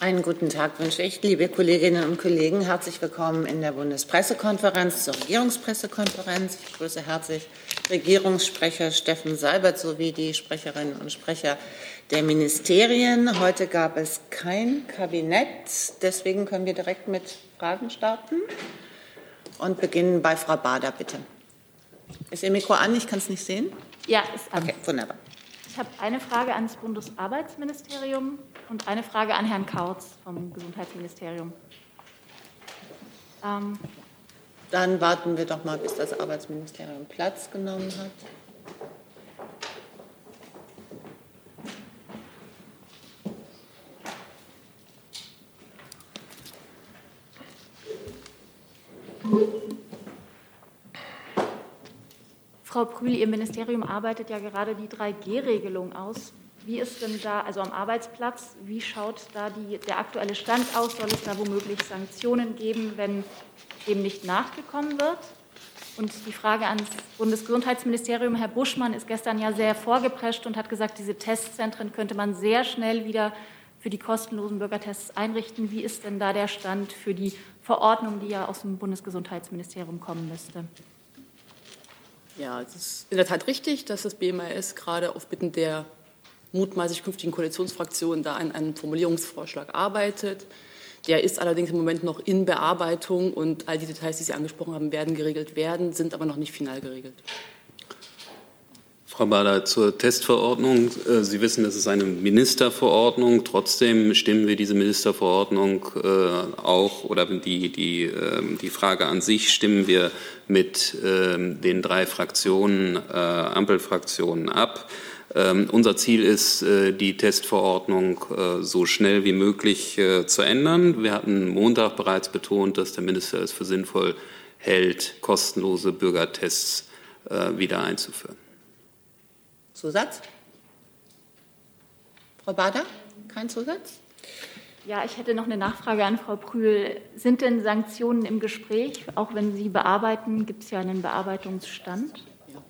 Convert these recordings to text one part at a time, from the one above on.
Einen guten Tag wünsche ich, liebe Kolleginnen und Kollegen. Herzlich willkommen in der Bundespressekonferenz zur Regierungspressekonferenz. Ich begrüße herzlich Regierungssprecher Steffen Seibert sowie die Sprecherinnen und Sprecher der Ministerien. Heute gab es kein Kabinett, deswegen können wir direkt mit Fragen starten und beginnen bei Frau Bader, bitte. Ist Ihr Mikro an? Ich kann es nicht sehen. Ja, ist an. Okay, wunderbar. Ich habe eine Frage ans Bundesarbeitsministerium und eine Frage an Herrn Kautz vom Gesundheitsministerium. Ähm, Dann warten wir doch mal, bis das Arbeitsministerium Platz genommen hat. Frau Prühl, Ihr Ministerium arbeitet ja gerade die 3G-Regelung aus. Wie ist denn da, also am Arbeitsplatz, wie schaut da die, der aktuelle Stand aus? Soll es da womöglich Sanktionen geben, wenn dem nicht nachgekommen wird? Und die Frage ans Bundesgesundheitsministerium, Herr Buschmann ist gestern ja sehr vorgeprescht und hat gesagt, diese Testzentren könnte man sehr schnell wieder für die kostenlosen Bürgertests einrichten. Wie ist denn da der Stand für die Verordnung, die ja aus dem Bundesgesundheitsministerium kommen müsste? Ja, es ist in der Tat richtig, dass das BMAS gerade auf Bitten der mutmaßlich künftigen Koalitionsfraktionen da an einem Formulierungsvorschlag arbeitet. Der ist allerdings im Moment noch in Bearbeitung und all die Details, die Sie angesprochen haben, werden geregelt werden, sind aber noch nicht final geregelt. Frau Bader, zur Testverordnung. Äh, Sie wissen, das ist eine Ministerverordnung. Trotzdem stimmen wir diese Ministerverordnung äh, auch oder die, die, ähm, die Frage an sich stimmen wir mit ähm, den drei Fraktionen, äh, Ampelfraktionen ab. Ähm, unser Ziel ist, die Testverordnung so schnell wie möglich zu ändern. Wir hatten Montag bereits betont, dass der Minister es für sinnvoll hält, kostenlose Bürgertests wieder einzuführen. Zusatz? Frau Bader, kein Zusatz? Ja, ich hätte noch eine Nachfrage an Frau Prühl. Sind denn Sanktionen im Gespräch? Auch wenn Sie bearbeiten, gibt es ja einen Bearbeitungsstand? Ja,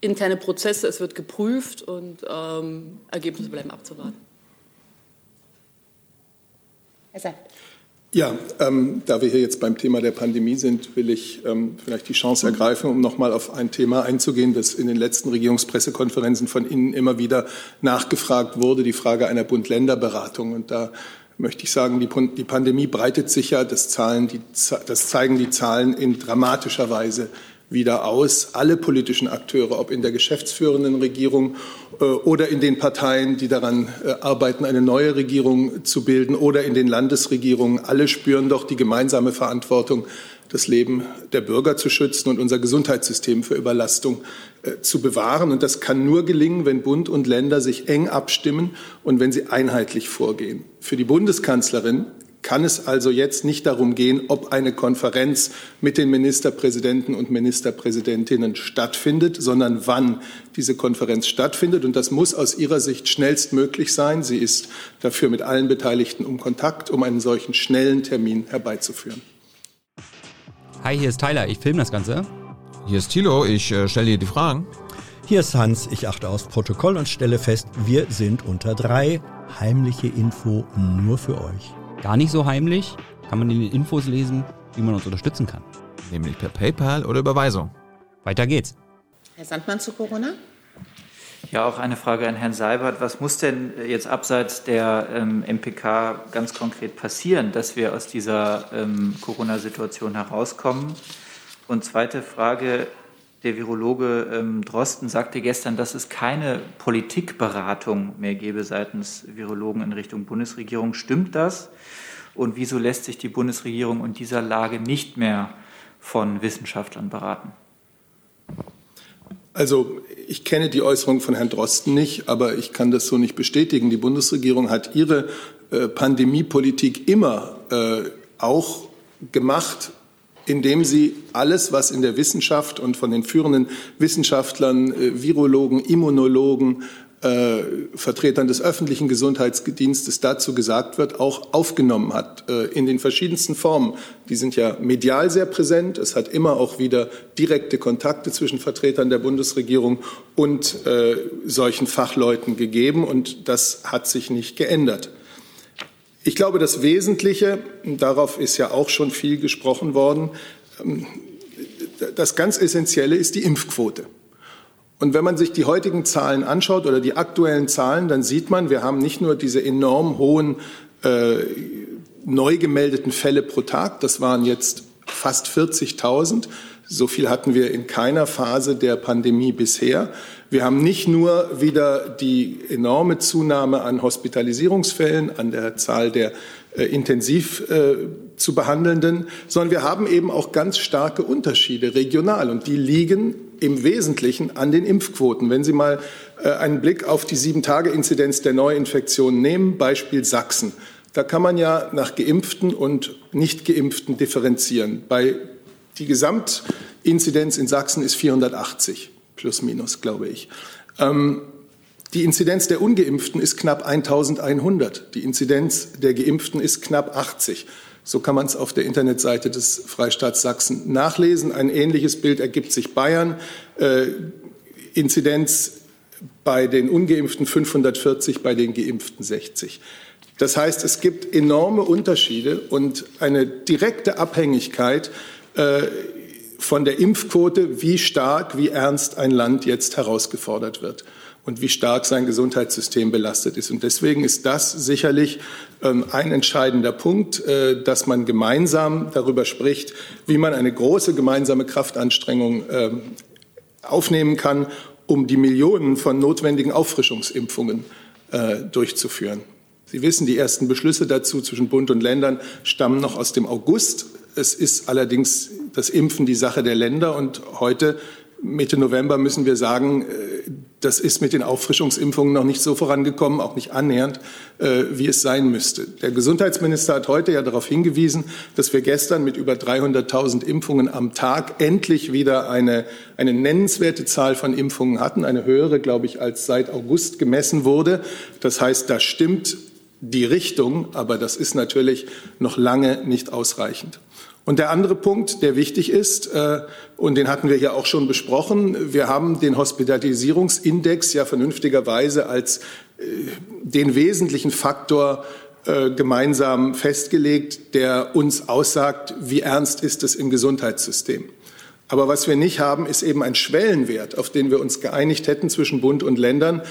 interne Prozesse, es wird geprüft und ähm, Ergebnisse bleiben abzuwarten. Herr Seib. Ja, ähm, da wir hier jetzt beim Thema der Pandemie sind, will ich ähm, vielleicht die Chance ergreifen, um nochmal auf ein Thema einzugehen, das in den letzten Regierungspressekonferenzen von Ihnen immer wieder nachgefragt wurde, die Frage einer Bund-Länder-Beratung. Und da möchte ich sagen, die, die Pandemie breitet sich ja, das, Zahlen, die, das zeigen die Zahlen in dramatischer Weise wieder aus. Alle politischen Akteure, ob in der geschäftsführenden Regierung äh, oder in den Parteien, die daran äh, arbeiten, eine neue Regierung zu bilden oder in den Landesregierungen, alle spüren doch die gemeinsame Verantwortung, das Leben der Bürger zu schützen und unser Gesundheitssystem für Überlastung äh, zu bewahren. Und das kann nur gelingen, wenn Bund und Länder sich eng abstimmen und wenn sie einheitlich vorgehen. Für die Bundeskanzlerin kann es also jetzt nicht darum gehen, ob eine Konferenz mit den Ministerpräsidenten und Ministerpräsidentinnen stattfindet, sondern wann diese Konferenz stattfindet. Und das muss aus ihrer Sicht schnellstmöglich sein. Sie ist dafür mit allen Beteiligten um Kontakt, um einen solchen schnellen Termin herbeizuführen. Hi, hier ist Tyler, ich filme das Ganze. Hier ist Thilo, ich äh, stelle dir die Fragen. Hier ist Hans, ich achte aufs Protokoll und stelle fest, wir sind unter drei. Heimliche Info nur für euch. Gar nicht so heimlich, kann man in den Infos lesen, wie man uns unterstützen kann. Nämlich per PayPal oder Überweisung. Weiter geht's. Herr Sandmann zu Corona? Ja, auch eine Frage an Herrn Seibert. Was muss denn jetzt abseits der ähm, MPK ganz konkret passieren, dass wir aus dieser ähm, Corona-Situation herauskommen? Und zweite Frage, der Virologe ähm, Drosten sagte gestern, dass es keine Politikberatung mehr gebe seitens Virologen in Richtung Bundesregierung. Stimmt das? Und wieso lässt sich die Bundesregierung in dieser Lage nicht mehr von Wissenschaftlern beraten? Also ich kenne die Äußerung von Herrn Drosten nicht, aber ich kann das so nicht bestätigen. Die Bundesregierung hat ihre äh, Pandemiepolitik immer äh, auch gemacht indem sie alles, was in der Wissenschaft und von den führenden Wissenschaftlern, äh, Virologen, Immunologen, äh, Vertretern des öffentlichen Gesundheitsdienstes dazu gesagt wird, auch aufgenommen hat äh, in den verschiedensten Formen. Die sind ja medial sehr präsent. Es hat immer auch wieder direkte Kontakte zwischen Vertretern der Bundesregierung und äh, solchen Fachleuten gegeben und das hat sich nicht geändert. Ich glaube, das Wesentliche, darauf ist ja auch schon viel gesprochen worden, ähm, das ganz Essentielle ist die Impfquote. Und wenn man sich die heutigen Zahlen anschaut oder die aktuellen Zahlen, dann sieht man, wir haben nicht nur diese enorm hohen äh, neu gemeldeten Fälle pro Tag, das waren jetzt fast 40.000, so viel hatten wir in keiner Phase der Pandemie bisher. Wir haben nicht nur wieder die enorme Zunahme an Hospitalisierungsfällen, an der Zahl der äh, intensiv äh, zu behandelnden, sondern wir haben eben auch ganz starke Unterschiede regional und die liegen im Wesentlichen an den Impfquoten. Wenn Sie mal äh, einen Blick auf die Sieben-Tage-Inzidenz der Neuinfektionen nehmen, Beispiel Sachsen, da kann man ja nach Geimpften und Nicht-Geimpften differenzieren. Bei die Gesamtinzidenz in Sachsen ist 480 plus minus, glaube ich. Ähm, die Inzidenz der Ungeimpften ist knapp 1100. Die Inzidenz der Geimpften ist knapp 80. So kann man es auf der Internetseite des Freistaats Sachsen nachlesen. Ein ähnliches Bild ergibt sich Bayern. Äh, Inzidenz bei den Ungeimpften 540, bei den Geimpften 60. Das heißt, es gibt enorme Unterschiede und eine direkte Abhängigkeit äh, von der Impfquote, wie stark, wie ernst ein Land jetzt herausgefordert wird und wie stark sein Gesundheitssystem belastet ist. Und deswegen ist das sicherlich ähm, ein entscheidender Punkt, äh, dass man gemeinsam darüber spricht, wie man eine große gemeinsame Kraftanstrengung ähm, aufnehmen kann, um die Millionen von notwendigen Auffrischungsimpfungen äh, durchzuführen. Sie wissen, die ersten Beschlüsse dazu zwischen Bund und Ländern stammen noch aus dem August. Es ist allerdings das Impfen die Sache der Länder. Und heute, Mitte November, müssen wir sagen, äh, das ist mit den Auffrischungsimpfungen noch nicht so vorangekommen, auch nicht annähernd, äh, wie es sein müsste. Der Gesundheitsminister hat heute ja darauf hingewiesen, dass wir gestern mit über 300.000 Impfungen am Tag endlich wieder eine, eine nennenswerte Zahl von Impfungen hatten, eine höhere, glaube ich, als seit August gemessen wurde. Das heißt, da stimmt die Richtung, aber das ist natürlich noch lange nicht ausreichend. Und der andere Punkt, der wichtig ist, äh, und den hatten wir ja auch schon besprochen, wir haben den Hospitalisierungsindex ja vernünftigerweise als äh, den wesentlichen Faktor äh, gemeinsam festgelegt, der uns aussagt, wie ernst ist es im Gesundheitssystem. Aber was wir nicht haben, ist eben ein Schwellenwert, auf den wir uns geeinigt hätten zwischen Bund und Ländern,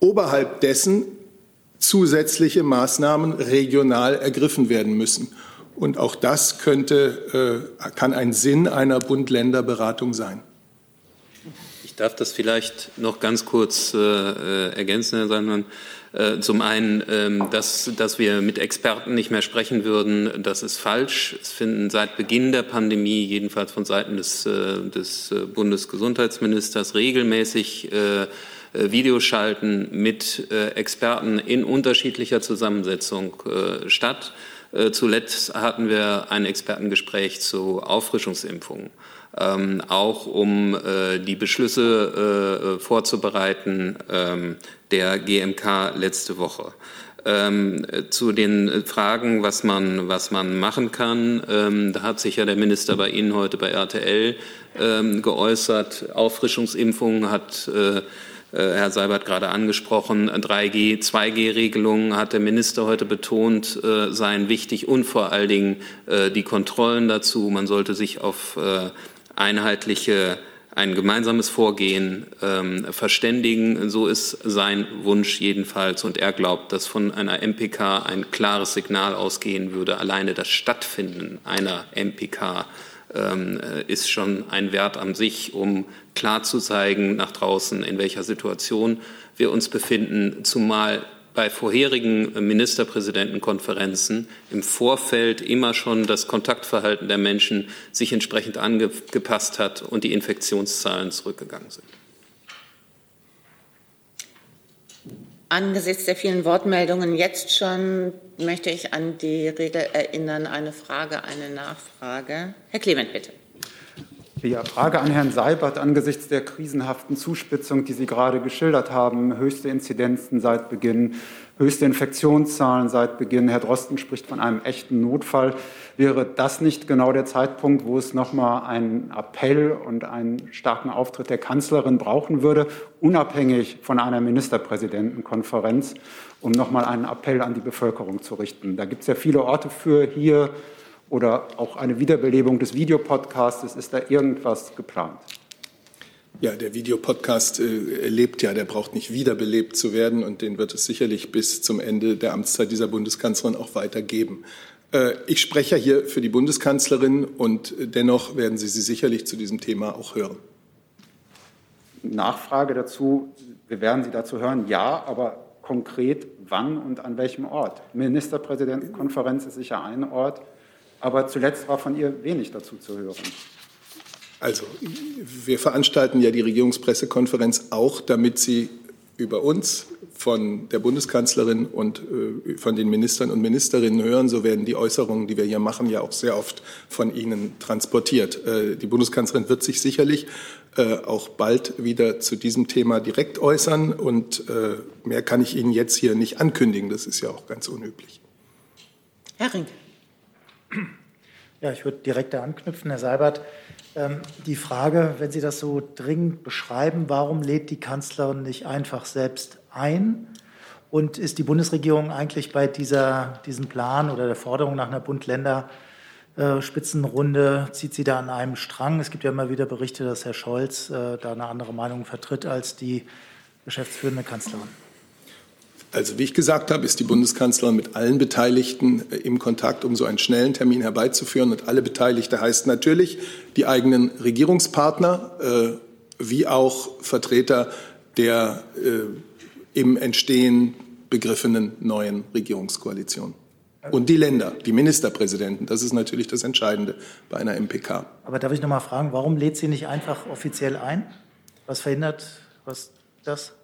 oberhalb dessen zusätzliche Maßnahmen regional ergriffen werden müssen. Und auch das könnte, äh, kann ein Sinn einer Bund-Länder-Beratung sein. Ich darf das vielleicht noch ganz kurz äh, äh ergänzen, Herr Sandmann. Äh, zum einen, ähm, dass, dass wir mit Experten nicht mehr sprechen würden, das ist falsch. Es finden seit Beginn der Pandemie, jedenfalls von Seiten des, des Bundesgesundheitsministers, regelmäßig Videoschalten mit Experten in unterschiedlicher Zusammensetzung statt. Äh, zuletzt hatten wir ein Expertengespräch zu Auffrischungsimpfungen. Ähm, auch um äh, die Beschlüsse äh, vorzubereiten ähm, der GMK letzte Woche. Ähm, zu den Fragen, was man, was man machen kann, ähm, da hat sich ja der Minister bei Ihnen heute bei RTL ähm, geäußert. Auffrischungsimpfungen hat äh, äh, Herr Seibert gerade angesprochen, 3G, 2G-Regelungen hat der Minister heute betont, äh, seien wichtig und vor allen Dingen äh, die Kontrollen dazu. Man sollte sich auf einheitliche ein gemeinsames Vorgehen ähm, verständigen. So ist sein Wunsch jedenfalls. Und er glaubt, dass von einer MPK ein klares Signal ausgehen würde. Alleine das Stattfinden einer MPK ist schon ein Wert an sich, um klar zu zeigen nach draußen, in welcher Situation wir uns befinden, zumal bei vorherigen Ministerpräsidentenkonferenzen im Vorfeld immer schon das Kontaktverhalten der Menschen sich entsprechend angepasst hat und die Infektionszahlen zurückgegangen sind. Angesichts der vielen Wortmeldungen jetzt schon möchte ich an die Regel erinnern, eine Frage, eine Nachfrage. Herr Clement, bitte. Ja, Frage an Herrn Seibert angesichts der krisenhaften Zuspitzung, die Sie gerade geschildert haben. Höchste Inzidenzen seit Beginn, höchste Infektionszahlen seit Beginn. Herr Drosten spricht von einem echten Notfall. Wäre das nicht genau der Zeitpunkt, wo es noch mal einen Appell und einen starken Auftritt der Kanzlerin brauchen würde, unabhängig von einer Ministerpräsidentenkonferenz, um noch mal einen Appell an die Bevölkerung zu richten? Da gibt es ja viele Orte für hier oder auch eine Wiederbelebung des Videopodcasts. Ist da irgendwas geplant? Ja, der Videopodcast äh, lebt ja, der braucht nicht wiederbelebt zu werden und den wird es sicherlich bis zum Ende der Amtszeit dieser Bundeskanzlerin auch weitergeben. Äh, ich spreche hier für die Bundeskanzlerin und dennoch werden Sie sie sicherlich zu diesem Thema auch hören. Nachfrage dazu, wir werden Sie dazu hören, ja, aber konkret wann und an welchem Ort? Ministerpräsidentenkonferenz ist sicher ein Ort aber zuletzt war von ihr wenig dazu zu hören. Also, wir veranstalten ja die Regierungspressekonferenz auch, damit Sie über uns von der Bundeskanzlerin und äh, von den Ministern und Ministerinnen hören. So werden die Äußerungen, die wir hier machen, ja auch sehr oft von Ihnen transportiert. Äh, die Bundeskanzlerin wird sich sicherlich äh, auch bald wieder zu diesem Thema direkt äußern. Und äh, mehr kann ich Ihnen jetzt hier nicht ankündigen. Das ist ja auch ganz unüblich. Herr Rink. Ja, ich würde direkt da anknüpfen, Herr Seibert. Ähm, die Frage, wenn Sie das so dringend beschreiben, warum lädt die Kanzlerin nicht einfach selbst ein? Und ist die Bundesregierung eigentlich bei dieser, diesem Plan oder der Forderung nach einer Bund-Länder-Spitzenrunde, zieht sie da an einem Strang? Es gibt ja immer wieder Berichte, dass Herr Scholz äh, da eine andere Meinung vertritt als die geschäftsführende Kanzlerin. Also wie ich gesagt habe, ist die Bundeskanzlerin mit allen Beteiligten äh, im Kontakt, um so einen schnellen Termin herbeizuführen. Und alle Beteiligte heißt natürlich die eigenen Regierungspartner äh, wie auch Vertreter der äh, im Entstehen begriffenen neuen Regierungskoalition. Und die Länder, die Ministerpräsidenten, das ist natürlich das Entscheidende bei einer MPK. Aber darf ich noch mal fragen, warum lädt sie nicht einfach offiziell ein? Was verhindert was das?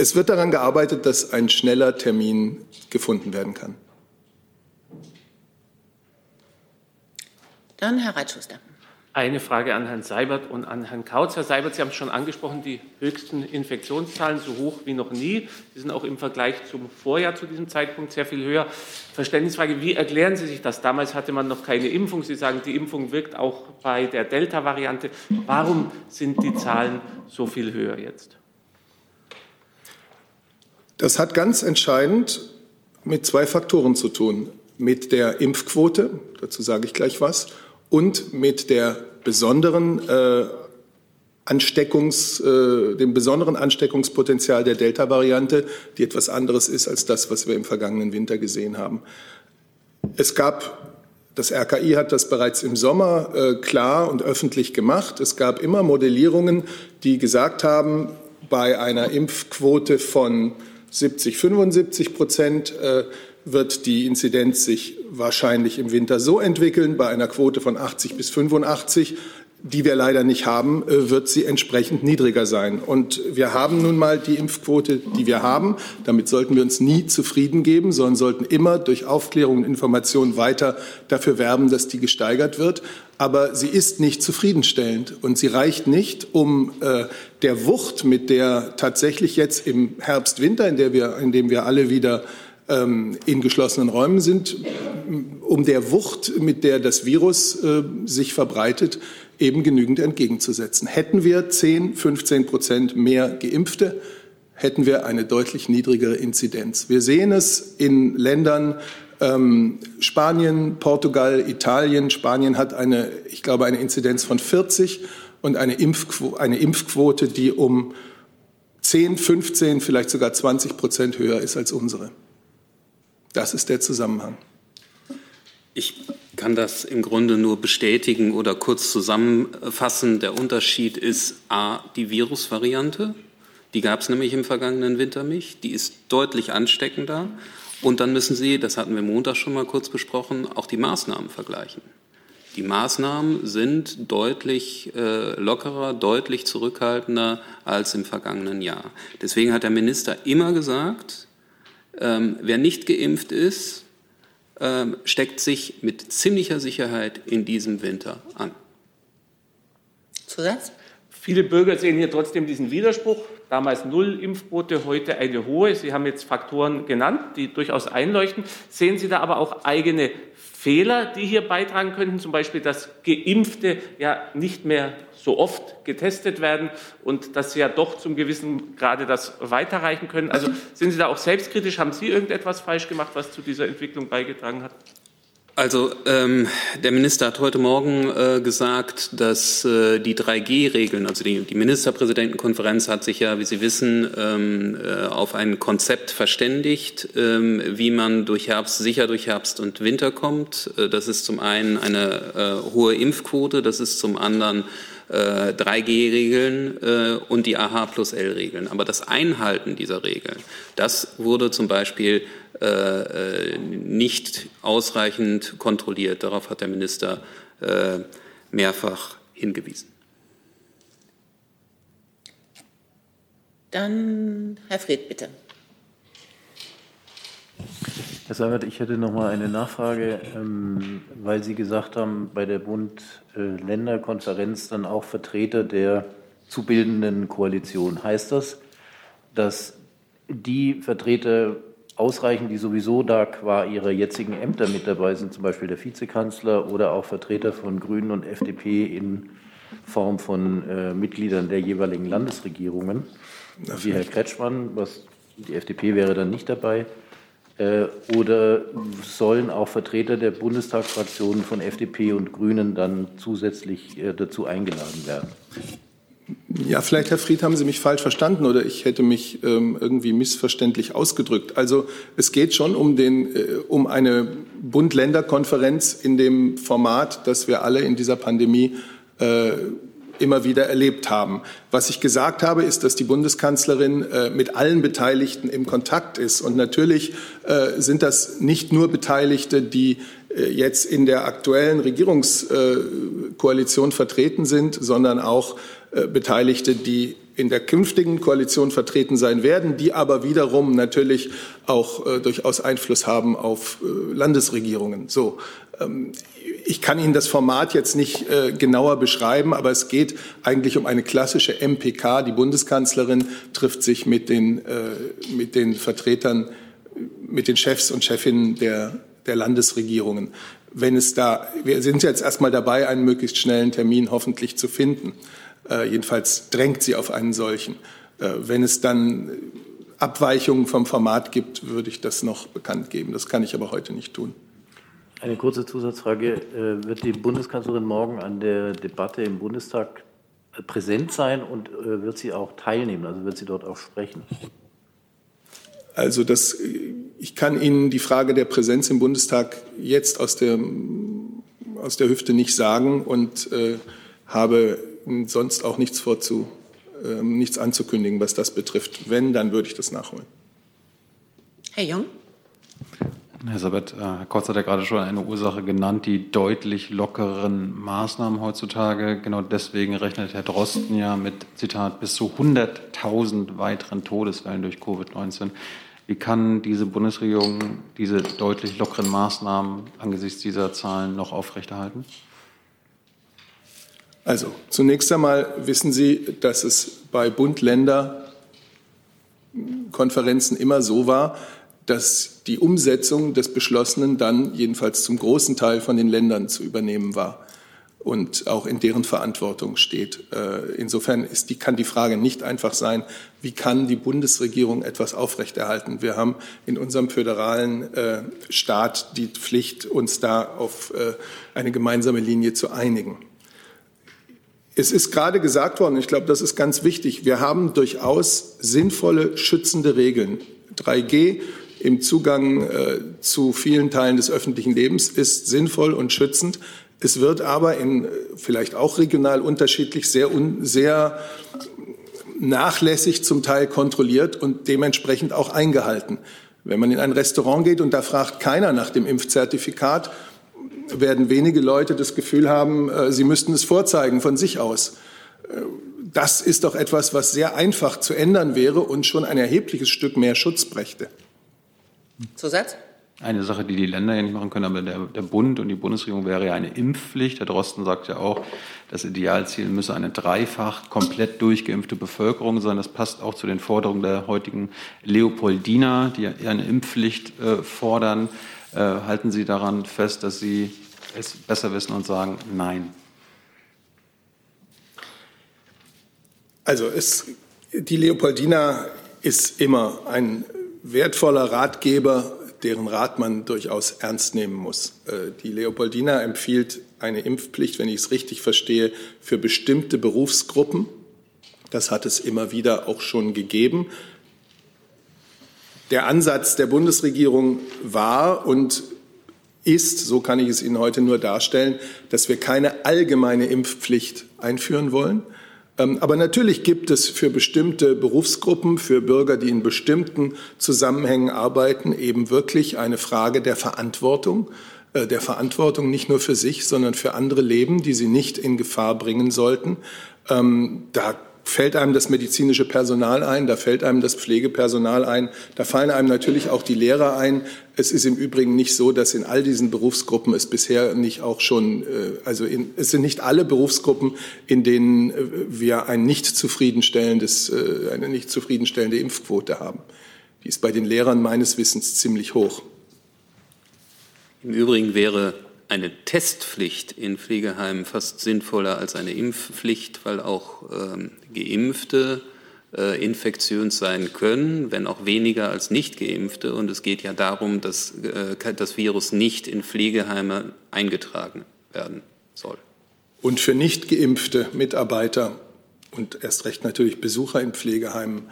Es wird daran gearbeitet, dass ein schneller Termin gefunden werden kann. Dann Herr Reitschuster. Eine Frage an Herrn Seibert und an Herrn Kautz. Herr Seibert, Sie haben es schon angesprochen, die höchsten Infektionszahlen so hoch wie noch nie. Sie sind auch im Vergleich zum Vorjahr zu diesem Zeitpunkt sehr viel höher. Verständnisfrage, wie erklären Sie sich das? Damals hatte man noch keine Impfung. Sie sagen, die Impfung wirkt auch bei der Delta-Variante. Warum sind die Zahlen so viel höher jetzt? Das hat ganz entscheidend mit zwei Faktoren zu tun. Mit der Impfquote, dazu sage ich gleich was, und mit der besonderen äh, Ansteckungs, äh, dem besonderen Ansteckungspotenzial der Delta-Variante, die etwas anderes ist als das, was wir im vergangenen Winter gesehen haben. Es gab, das RKI hat das bereits im Sommer äh, klar und öffentlich gemacht. Es gab immer Modellierungen, die gesagt haben, bei einer Impfquote von 70, 75 Prozent äh, wird die Inzidenz sich wahrscheinlich im Winter so entwickeln. Bei einer Quote von 80 bis 85 die wir leider nicht haben, äh, wird sie entsprechend niedriger sein. Und wir haben nun mal die Impfquote, die wir haben. Damit sollten wir uns nie zufrieden geben, sondern sollten immer durch Aufklärung und Information weiter dafür werben, dass die gesteigert wird. Aber sie ist nicht zufriedenstellend und sie reicht nicht, um äh, der Wucht, mit der tatsächlich jetzt im Herbst, Winter, in, in dem wir alle wieder ähm, in geschlossenen Räumen sind, um der Wucht, mit der das Virus äh, sich verbreitet, eben genügend entgegenzusetzen. Hätten wir 10, 15 Prozent mehr Geimpfte, hätten wir eine deutlich niedrigere Inzidenz. Wir sehen es in Ländern ähm, Spanien, Portugal, Italien. Spanien hat eine, ich glaube, eine Inzidenz von 40 und eine, Impfquo eine Impfquote, die um 10, 15, vielleicht sogar 20 Prozent höher ist als unsere. Das ist der Zusammenhang. Ich kann das im Grunde nur bestätigen oder kurz zusammenfassen. Der Unterschied ist A, die Virusvariante. Die gab es nämlich im vergangenen Winter nicht. Die ist deutlich ansteckender. Und dann müssen Sie, das hatten wir Montag schon mal kurz besprochen, auch die Maßnahmen vergleichen. Die Maßnahmen sind deutlich äh, lockerer, deutlich zurückhaltender als im vergangenen Jahr. Deswegen hat der Minister immer gesagt, ähm, wer nicht geimpft ist, ähm, steckt sich mit ziemlicher Sicherheit in diesem Winter an. Zusatz? Viele Bürger sehen hier trotzdem diesen Widerspruch. Damals null Impfquote, heute eine hohe. Sie haben jetzt Faktoren genannt, die durchaus einleuchten. Sehen Sie da aber auch eigene Fehler, die hier beitragen könnten, zum Beispiel, dass Geimpfte ja nicht mehr so oft getestet werden und dass sie ja doch zum gewissen Grade das weiterreichen können. Also sind Sie da auch selbstkritisch? Haben Sie irgendetwas falsch gemacht, was zu dieser Entwicklung beigetragen hat? Also ähm, der Minister hat heute Morgen äh, gesagt, dass äh, die 3G-Regeln, also die, die, Ministerpräsidentenkonferenz hat sich ja, wie Sie wissen, ähm, äh, auf ein Konzept verständigt, ähm, wie man durch Herbst, sicher durch Herbst und Winter kommt. Äh, das ist zum einen eine äh, hohe Impfquote, das ist zum anderen 3G-Regeln äh, und die AH plus L-Regeln. Aber das Einhalten dieser Regeln, das wurde zum Beispiel äh, nicht ausreichend kontrolliert. Darauf hat der Minister äh, mehrfach hingewiesen. Dann Herr Fried, bitte. Herr Seibert, ich hätte noch mal eine Nachfrage, ähm, weil Sie gesagt haben, bei der Bund-Länder-Konferenz dann auch Vertreter der zu bildenden Koalition. Heißt das, dass die Vertreter ausreichen, die sowieso da qua ihrer jetzigen Ämter mit dabei sind, zum Beispiel der Vizekanzler oder auch Vertreter von Grünen und FDP in Form von äh, Mitgliedern der jeweiligen Landesregierungen, wie Herr Kretschmann, was die FDP wäre dann nicht dabei, oder sollen auch Vertreter der Bundestagsfraktionen von FDP und Grünen dann zusätzlich äh, dazu eingeladen werden? Ja, vielleicht, Herr Fried, haben Sie mich falsch verstanden oder ich hätte mich ähm, irgendwie missverständlich ausgedrückt. Also es geht schon um, den, äh, um eine Bund-Länder-Konferenz in dem Format, das wir alle in dieser Pandemie äh, immer wieder erlebt haben. Was ich gesagt habe, ist, dass die Bundeskanzlerin äh, mit allen Beteiligten im Kontakt ist. Und natürlich äh, sind das nicht nur Beteiligte, die äh, jetzt in der aktuellen Regierungskoalition vertreten sind, sondern auch äh, Beteiligte, die in der künftigen Koalition vertreten sein werden, die aber wiederum natürlich auch äh, durchaus Einfluss haben auf äh, Landesregierungen. So, ähm, ich kann Ihnen das Format jetzt nicht äh, genauer beschreiben, aber es geht eigentlich um eine klassische MPK. Die Bundeskanzlerin trifft sich mit den, äh, mit den Vertretern, mit den Chefs und Chefinnen der, der Landesregierungen. Wenn es da, wir sind jetzt erstmal dabei, einen möglichst schnellen Termin hoffentlich zu finden. Äh, jedenfalls drängt sie auf einen solchen. Äh, wenn es dann Abweichungen vom Format gibt, würde ich das noch bekannt geben. Das kann ich aber heute nicht tun. Eine kurze Zusatzfrage. Äh, wird die Bundeskanzlerin morgen an der Debatte im Bundestag präsent sein und wird sie auch teilnehmen? Also wird sie dort auch sprechen? Also das, ich kann Ihnen die Frage der Präsenz im Bundestag jetzt aus der, aus der Hüfte nicht sagen und äh, habe sonst auch nichts vorzu, äh, nichts anzukündigen, was das betrifft. Wenn, dann würde ich das nachholen. Herr Jung. Herr Sabet, äh, Herr Kotz hat ja gerade schon eine Ursache genannt, die deutlich lockeren Maßnahmen heutzutage. Genau deswegen rechnet Herr Drosten ja mit, Zitat, bis zu 100.000 weiteren Todesfällen durch Covid-19. Wie kann diese Bundesregierung diese deutlich lockeren Maßnahmen angesichts dieser Zahlen noch aufrechterhalten? Also zunächst einmal wissen Sie, dass es bei Bund-Länder-Konferenzen immer so war, dass die Umsetzung des Beschlossenen dann jedenfalls zum großen Teil von den Ländern zu übernehmen war und auch in deren Verantwortung steht. Äh, insofern ist die, kann die Frage nicht einfach sein, wie kann die Bundesregierung etwas aufrechterhalten. Wir haben in unserem föderalen äh, Staat die Pflicht, uns da auf äh, eine gemeinsame Linie zu einigen. Es ist gerade gesagt worden, ich glaube, das ist ganz wichtig, wir haben durchaus sinnvolle schützende Regeln. 3G im Zugang äh, zu vielen Teilen des öffentlichen Lebens ist sinnvoll und schützend. Es wird aber in vielleicht auch regional unterschiedlich sehr, un, sehr nachlässig zum Teil kontrolliert und dementsprechend auch eingehalten. Wenn man in ein Restaurant geht und da fragt keiner nach dem Impfzertifikat, werden wenige Leute das Gefühl haben, äh, sie müssten es vorzeigen von sich aus. Äh, das ist doch etwas, was sehr einfach zu ändern wäre und schon ein erhebliches Stück mehr Schutz brächte. Zusatz? eine Sache, die die Länder ja nicht machen können, aber der, der Bund und die Bundesregierung wäre ja eine Impfpflicht. Herr Drosten sagt ja auch, das Idealziel müsse eine dreifach komplett durchgeimpfte Bevölkerung sein. Das passt auch zu den Forderungen der heutigen Leopoldina, die eine Impfpflicht äh, fordern. Äh, halten Sie daran fest, dass Sie es besser wissen und sagen Nein? Also es, die Leopoldina ist immer ein wertvoller Ratgeber, deren Rat man durchaus ernst nehmen muss. Äh, die Leopoldina empfiehlt eine Impfpflicht, wenn ich es richtig verstehe, für bestimmte Berufsgruppen. Das hat es immer wieder auch schon gegeben. Der Ansatz der Bundesregierung war und ist, so kann ich es Ihnen heute nur darstellen, dass wir keine allgemeine Impfpflicht einführen wollen, ähm, aber natürlich gibt es für bestimmte Berufsgruppen, für Bürger, die in bestimmten Zusammenhängen arbeiten, eben wirklich eine Frage der Verantwortung, äh, der Verantwortung nicht nur für sich, sondern für andere Leben, die sie nicht in Gefahr bringen sollten. Ähm, da fällt einem das medizinische Personal ein, da fällt einem das Pflegepersonal ein, da fallen einem natürlich auch die Lehrer ein. Es ist im Übrigen nicht so, dass in all diesen Berufsgruppen es bisher nicht auch schon, äh, also in, es sind nicht alle Berufsgruppen, in denen äh, wir ein nicht zufriedenstellendes, äh, eine nicht zufriedenstellende Impfquote haben. Die ist bei den Lehrern meines Wissens ziemlich hoch. Im Übrigen wäre eine Testpflicht in Pflegeheimen fast sinnvoller als eine Impfpflicht, weil auch ähm, Geimpfte äh, infektiös sein können, wenn auch weniger als nicht Geimpfte. Und es geht ja darum, dass äh, das Virus nicht in Pflegeheime eingetragen werden soll. Und für nicht geimpfte Mitarbeiter und erst recht natürlich Besucher in Pflegeheimen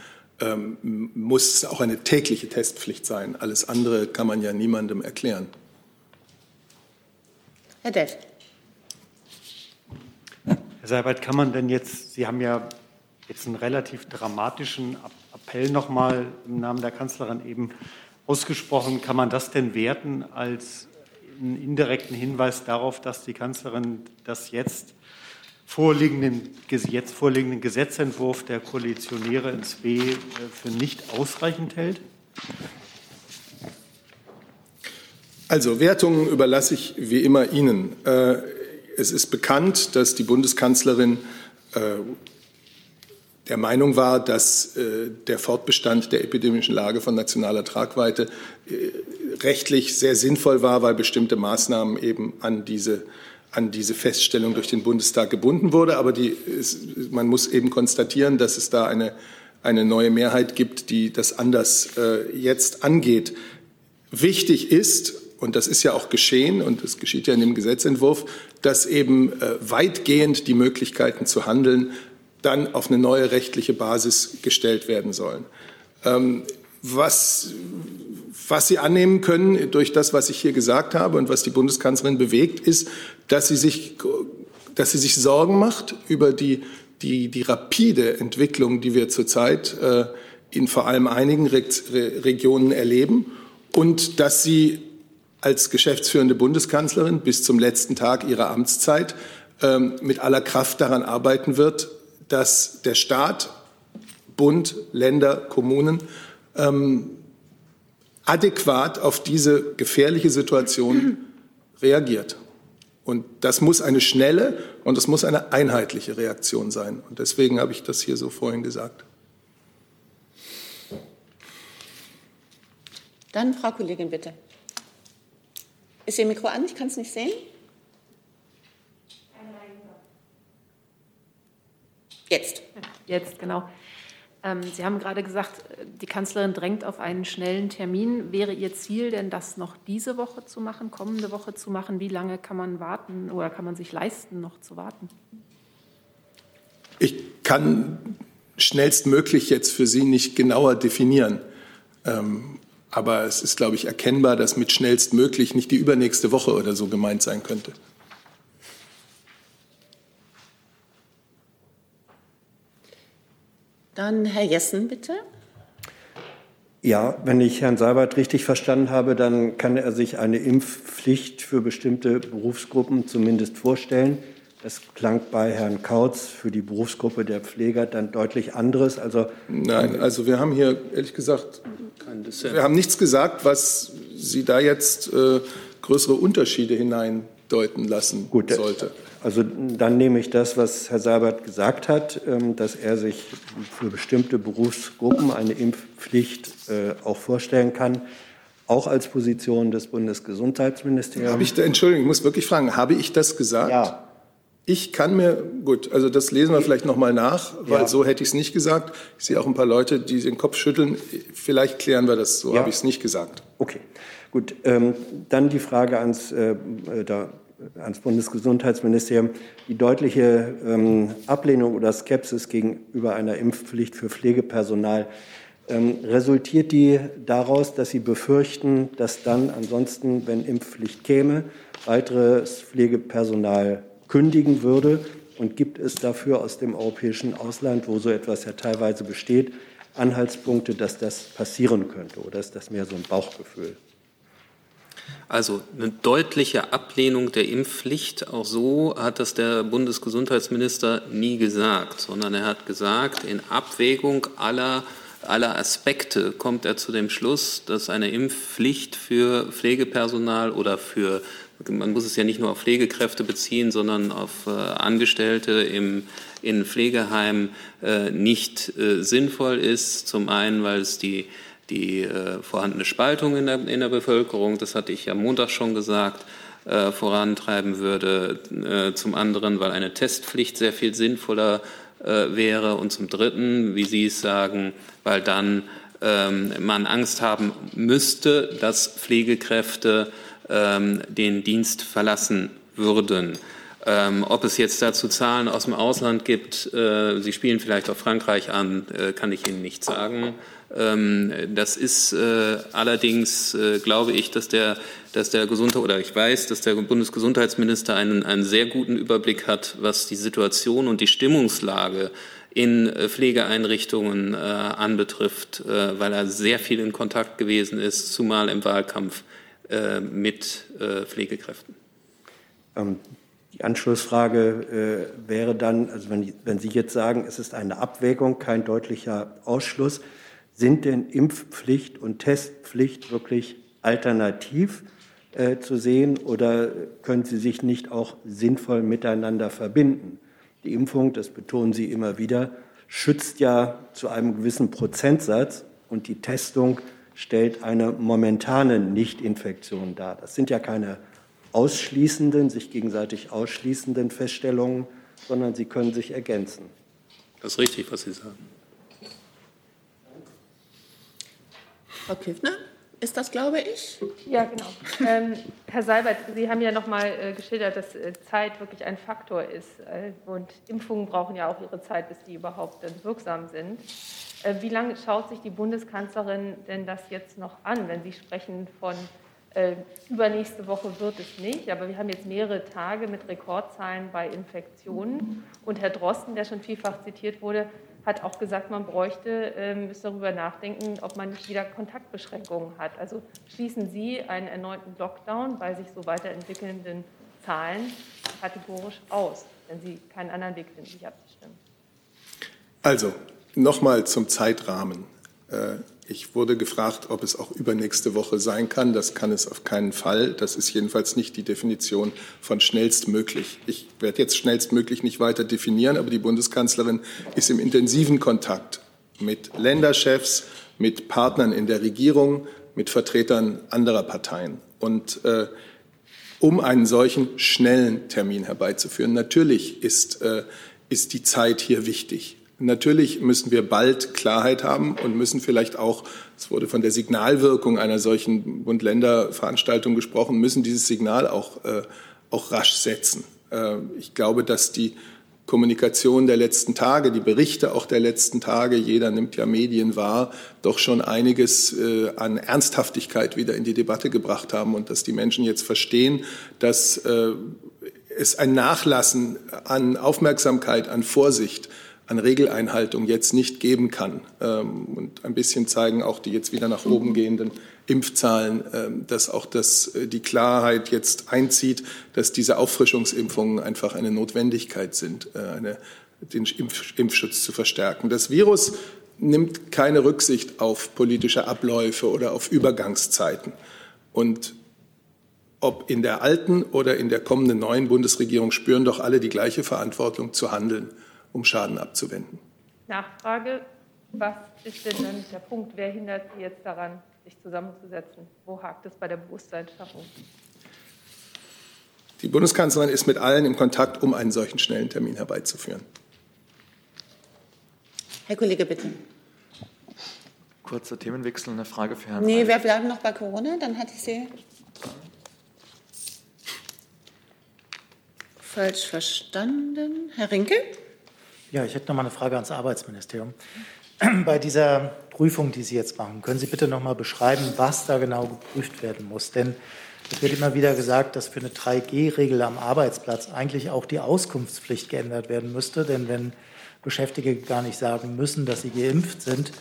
ähm, muss auch eine tägliche Testpflicht sein. Alles andere kann man ja niemandem erklären. Herr Dell. Herr Seibert, kann man denn jetzt, Sie haben ja jetzt einen relativ dramatischen Appell nochmal im Namen der Kanzlerin eben ausgesprochen, kann man das denn werten als einen indirekten Hinweis darauf, dass die Kanzlerin das jetzt vorliegenden, jetzt vorliegenden Gesetzentwurf der Koalitionäre ins B äh, für nicht ausreichend hält? Also Wertungen überlasse ich wie immer Ihnen. Äh, es ist bekannt, dass die Bundeskanzlerin äh, der Meinung war, dass äh, der Fortbestand der epidemischen Lage von nationaler Tragweite rechtlich sehr sinnvoll war, weil bestimmte Maßnahmen eben an diese, an diese Feststellung durch den Bundestag gebunden wurde. Aber die, man muss eben konstatieren, dass es da eine, eine neue Mehrheit gibt, die das anders jetzt angeht. Wichtig ist, und das ist ja auch geschehen und es geschieht ja in dem Gesetzentwurf, dass eben äh, weitgehend die Möglichkeiten zu handeln dann auf eine neue rechtliche Basis gestellt werden sollen. Ähm, was, was Sie annehmen können durch das, was ich hier gesagt habe und was die Bundeskanzlerin bewegt, ist, dass sie sich, dass sie sich Sorgen macht über die, die, die rapide Entwicklung, die wir zurzeit äh, in vor allem einigen Re Regionen erleben und dass sie als geschäftsführende Bundeskanzlerin bis zum letzten Tag ihrer Amtszeit ähm, mit aller Kraft daran arbeiten wird, dass der Staat, Bund, Länder, Kommunen ähm, adäquat auf diese gefährliche Situation reagiert. Und das muss eine schnelle und das muss eine einheitliche Reaktion sein. Und deswegen habe ich das hier so vorhin gesagt. Dann Frau Kollegin, bitte. Ist Ihr Mikro an? Ich kann es nicht sehen. Jetzt. Jetzt, genau. Ähm, Sie haben gerade gesagt, die Kanzlerin drängt auf einen schnellen Termin. Wäre Ihr Ziel denn, das noch diese Woche zu machen, kommende Woche zu machen? Wie lange kann man warten oder kann man sich leisten, noch zu warten? Ich kann schnellstmöglich jetzt für Sie nicht genauer definieren. Aber es ist, glaube ich, erkennbar, dass mit schnellstmöglich nicht die übernächste Woche oder so gemeint sein könnte. Dann Herr Jessen, bitte. Ja, wenn ich Herrn Seibert richtig verstanden habe, dann kann er sich eine Impfpflicht für bestimmte Berufsgruppen zumindest vorstellen. Das klang bei Herrn Kautz für die Berufsgruppe der Pfleger dann deutlich anderes. Also Nein, also wir haben hier ehrlich gesagt, wir haben nichts gesagt, was Sie da jetzt äh, größere Unterschiede hineindeuten lassen Gut, sollte. Also dann nehme ich das, was Herr Seibert gesagt hat, ähm, dass er sich für bestimmte Berufsgruppen eine Impfpflicht äh, auch vorstellen kann, auch als Position des Bundesgesundheitsministeriums. Habe ich, da, Entschuldigung, ich muss wirklich fragen, habe ich das gesagt? Ja. Ich kann mir, gut, also das lesen wir vielleicht nochmal nach, weil Ja. so hätte ich es nicht gesagt. Ich sehe auch ein paar Leute, die den Kopf schütteln. Vielleicht klären wir das, so Ja. habe ich es nicht gesagt. Okay, gut. Ähm, dann die Frage ans, äh, äh, da, ans Bundesgesundheitsministerium. Die deutliche ähm, Ablehnung oder Skepsis gegenüber einer Impfpflicht für Pflegepersonal, ähm, resultiert die daraus, dass Sie befürchten, dass dann ansonsten, wenn Impfpflicht käme, weiteres Pflegepersonal kündigen würde? Und gibt es dafür aus dem europäischen Ausland, wo so etwas ja teilweise besteht, Anhaltspunkte, dass das passieren könnte? Oder ist das mehr so ein Bauchgefühl? Also eine deutliche Ablehnung der Impfpflicht, auch so hat das der Bundesgesundheitsminister nie gesagt, sondern er hat gesagt, in Abwägung aller, aller Aspekte kommt er zu dem Schluss, dass eine Impfpflicht für Pflegepersonal oder für, man muss es ja nicht nur auf Pflegekräfte beziehen, sondern auf äh, Angestellte im, in Pflegeheimen äh, nicht äh, sinnvoll ist. Zum einen, weil es die die äh, vorhandene Spaltung in der, in der Bevölkerung, das hatte ich am Montag schon gesagt, äh, vorantreiben würde. Äh, zum anderen, weil eine Testpflicht sehr viel sinnvoller wäre. Und zum Dritten, wie Sie es sagen, weil dann ähm, man Angst haben müsste, dass Pflegekräfte ähm, den Dienst verlassen würden. Ähm, ob es jetzt dazu Zahlen aus dem Ausland gibt, äh, Sie spielen vielleicht auf Frankreich an, äh, kann ich Ihnen nicht sagen. Ähm, das ist äh, allerdings, äh, glaube ich, dass der, dass der Gesundheit oder ich weiß, dass der Bundesgesundheitsminister einen, einen sehr guten Überblick hat, was die Situation und die Stimmungslage in äh, Pflegeeinrichtungen äh, anbetrifft, weil er sehr viel in Kontakt gewesen ist, zumal im Wahlkampf mit äh, Pflegekräften. Ähm, Die Anschlussfrage äh, wäre dann, also wenn, wenn Sie jetzt sagen, es ist eine Abwägung, kein deutlicher Ausschluss, sind denn Impfpflicht und Testpflicht wirklich alternativ äh, zu sehen oder können sie sich nicht auch sinnvoll miteinander verbinden? Die Impfung, das betonen Sie immer wieder, schützt ja zu einem gewissen Prozentsatz und die Testung stellt eine momentane Nichtinfektion dar. Das sind ja keine ausschließenden, sich gegenseitig ausschließenden Feststellungen, sondern sie können sich ergänzen. Das ist richtig, was Sie sagen. Frau Küffner, ist das, glaube ich? Ja, genau. Ähm, Herr Seibert, Sie haben ja noch mal äh, geschildert, dass äh, Zeit wirklich ein Faktor ist. Äh, und Impfungen brauchen ja auch ihre Zeit, bis die überhaupt dann wirksam sind. Äh, wie lange schaut sich die Bundeskanzlerin denn das jetzt noch an, wenn Sie sprechen von äh, übernächste Woche wird es nicht, aber wir haben jetzt mehrere Tage mit Rekordzahlen bei Infektionen. Und Herr Drosten, der schon vielfach zitiert wurde, hat auch gesagt, man bräuchte, äh, müsste darüber nachdenken, ob man nicht wieder Kontaktbeschränkungen hat. Also schließen Sie einen erneuten Lockdown bei sich so weiterentwickelnden Zahlen kategorisch aus, wenn Sie keinen anderen Weg finden, sich abzustimmen. Also, nochmal zum Zeitrahmen. Äh, Ich wurde gefragt, ob es auch übernächste Woche sein kann. Das kann es auf keinen Fall. Das ist jedenfalls nicht die Definition von schnellstmöglich. Ich werde jetzt schnellstmöglich nicht weiter definieren, aber die Bundeskanzlerin ist im intensiven Kontakt mit Länderchefs, mit Partnern in der Regierung, mit Vertretern anderer Parteien. Und äh, um einen solchen schnellen Termin herbeizuführen, natürlich ist, äh, ist die Zeit hier wichtig. Natürlich müssen wir bald Klarheit haben und müssen vielleicht auch, es wurde von der Signalwirkung einer solchen Bund-Länder-Veranstaltung gesprochen, müssen dieses Signal auch, äh, auch rasch setzen. Äh, ich glaube, dass die Kommunikation der letzten Tage, die Berichte auch der letzten Tage, jeder nimmt ja Medien wahr, doch schon einiges äh, an Ernsthaftigkeit wieder in die Debatte gebracht haben und dass die Menschen jetzt verstehen, dass äh, es ein Nachlassen an Aufmerksamkeit, an Vorsicht, an Regeleinhaltung jetzt nicht geben kann. Ähm, und ein bisschen zeigen auch die jetzt wieder nach oben gehenden Impfzahlen, ähm, dass auch das, äh, die Klarheit jetzt einzieht, dass diese Auffrischungsimpfungen einfach eine Notwendigkeit sind, äh, eine, den Impf, Impfschutz zu verstärken. Das Virus nimmt keine Rücksicht auf politische Abläufe oder auf Übergangszeiten. Und ob in der alten oder in der kommenden neuen Bundesregierung spüren doch alle die gleiche Verantwortung zu handeln, um Schaden abzuwenden. Nachfrage, was ist denn dann der Punkt? Wer hindert Sie jetzt daran, sich zusammenzusetzen? Wo hakt es bei der Bewusstseinsschaffung? Die Bundeskanzlerin ist mit allen im Kontakt, um einen solchen schnellen Termin herbeizuführen. Herr Kollege, bitte. Kurzer Themenwechsel, eine Frage für Herrn. Nee, wir bleiben noch bei Corona, dann hatte ich Sie falsch verstanden. Herr Rinke? Ja, ich hätte noch mal eine Frage ans Arbeitsministerium. Bei dieser Prüfung, die Sie jetzt machen, können Sie bitte noch mal beschreiben, was da genau geprüft werden muss? Denn es wird immer wieder gesagt, dass für eine 3G-Regel am Arbeitsplatz eigentlich auch die Auskunftspflicht geändert werden müsste. Denn wenn Beschäftigte gar nicht sagen müssen, dass sie geimpft sind,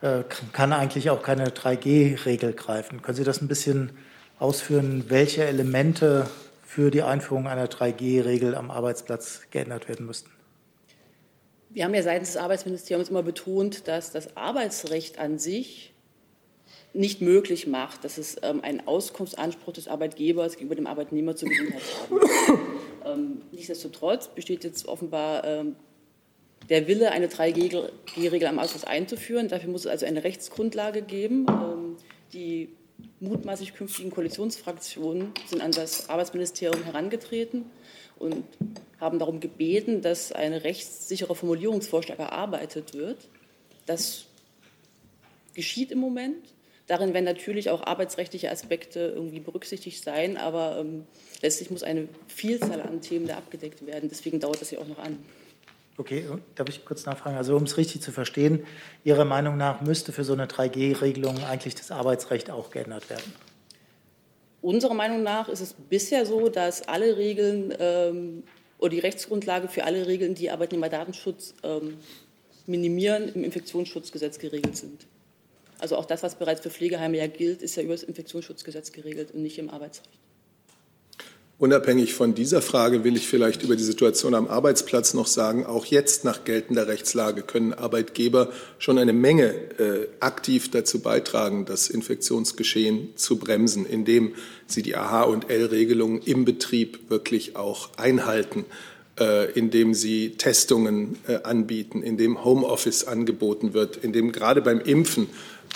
äh, kann eigentlich auch keine 3G-Regel greifen. Können Sie das ein bisschen ausführen, welche Elemente für die Einführung einer 3G-Regel am Arbeitsplatz geändert werden müssten? Wir haben ja seitens des Arbeitsministeriums immer betont, dass das Arbeitsrecht an sich nicht möglich macht, dass es ähm, einen Auskunftsanspruch des Arbeitgebers gegenüber dem Arbeitnehmer zu Gesundheit haben. ähm, nichtsdestotrotz besteht jetzt offenbar ähm, der Wille, eine 3G-Regel am Arbeitsplatz einzuführen. Dafür muss es also eine Rechtsgrundlage geben. Ähm, die mutmaßlich künftigen Koalitionsfraktionen sind an das Arbeitsministerium herangetreten und haben darum gebeten, dass ein rechtssicherer Formulierungsvorschlag erarbeitet wird. Das geschieht im Moment. Darin werden natürlich auch arbeitsrechtliche Aspekte irgendwie berücksichtigt sein, aber ähm, letztlich muss eine Vielzahl an Themen da abgedeckt werden. Deswegen dauert das ja auch noch an. Okay, darf ich kurz nachfragen? Also um es richtig zu verstehen, Ihrer Meinung nach müsste für so eine 3G-Regelung eigentlich das Arbeitsrecht auch geändert werden? Unserer Meinung nach ist es bisher so, dass alle Regeln ähm, oder die Rechtsgrundlage für alle Regeln, die Arbeitnehmerdatenschutz ähm, minimieren, im Infektionsschutzgesetz geregelt sind. Also auch das, was bereits für Pflegeheime ja gilt, ist ja über das Infektionsschutzgesetz geregelt und nicht im Arbeitsrecht. Unabhängig von dieser Frage will ich vielleicht über die Situation am Arbeitsplatz noch sagen, auch jetzt nach geltender Rechtslage können Arbeitgeber schon eine Menge äh, aktiv dazu beitragen, das Infektionsgeschehen zu bremsen, indem sie die AH- und L-Regelungen im Betrieb wirklich auch einhalten, äh, indem sie Testungen äh, anbieten, indem Homeoffice angeboten wird, indem gerade beim Impfen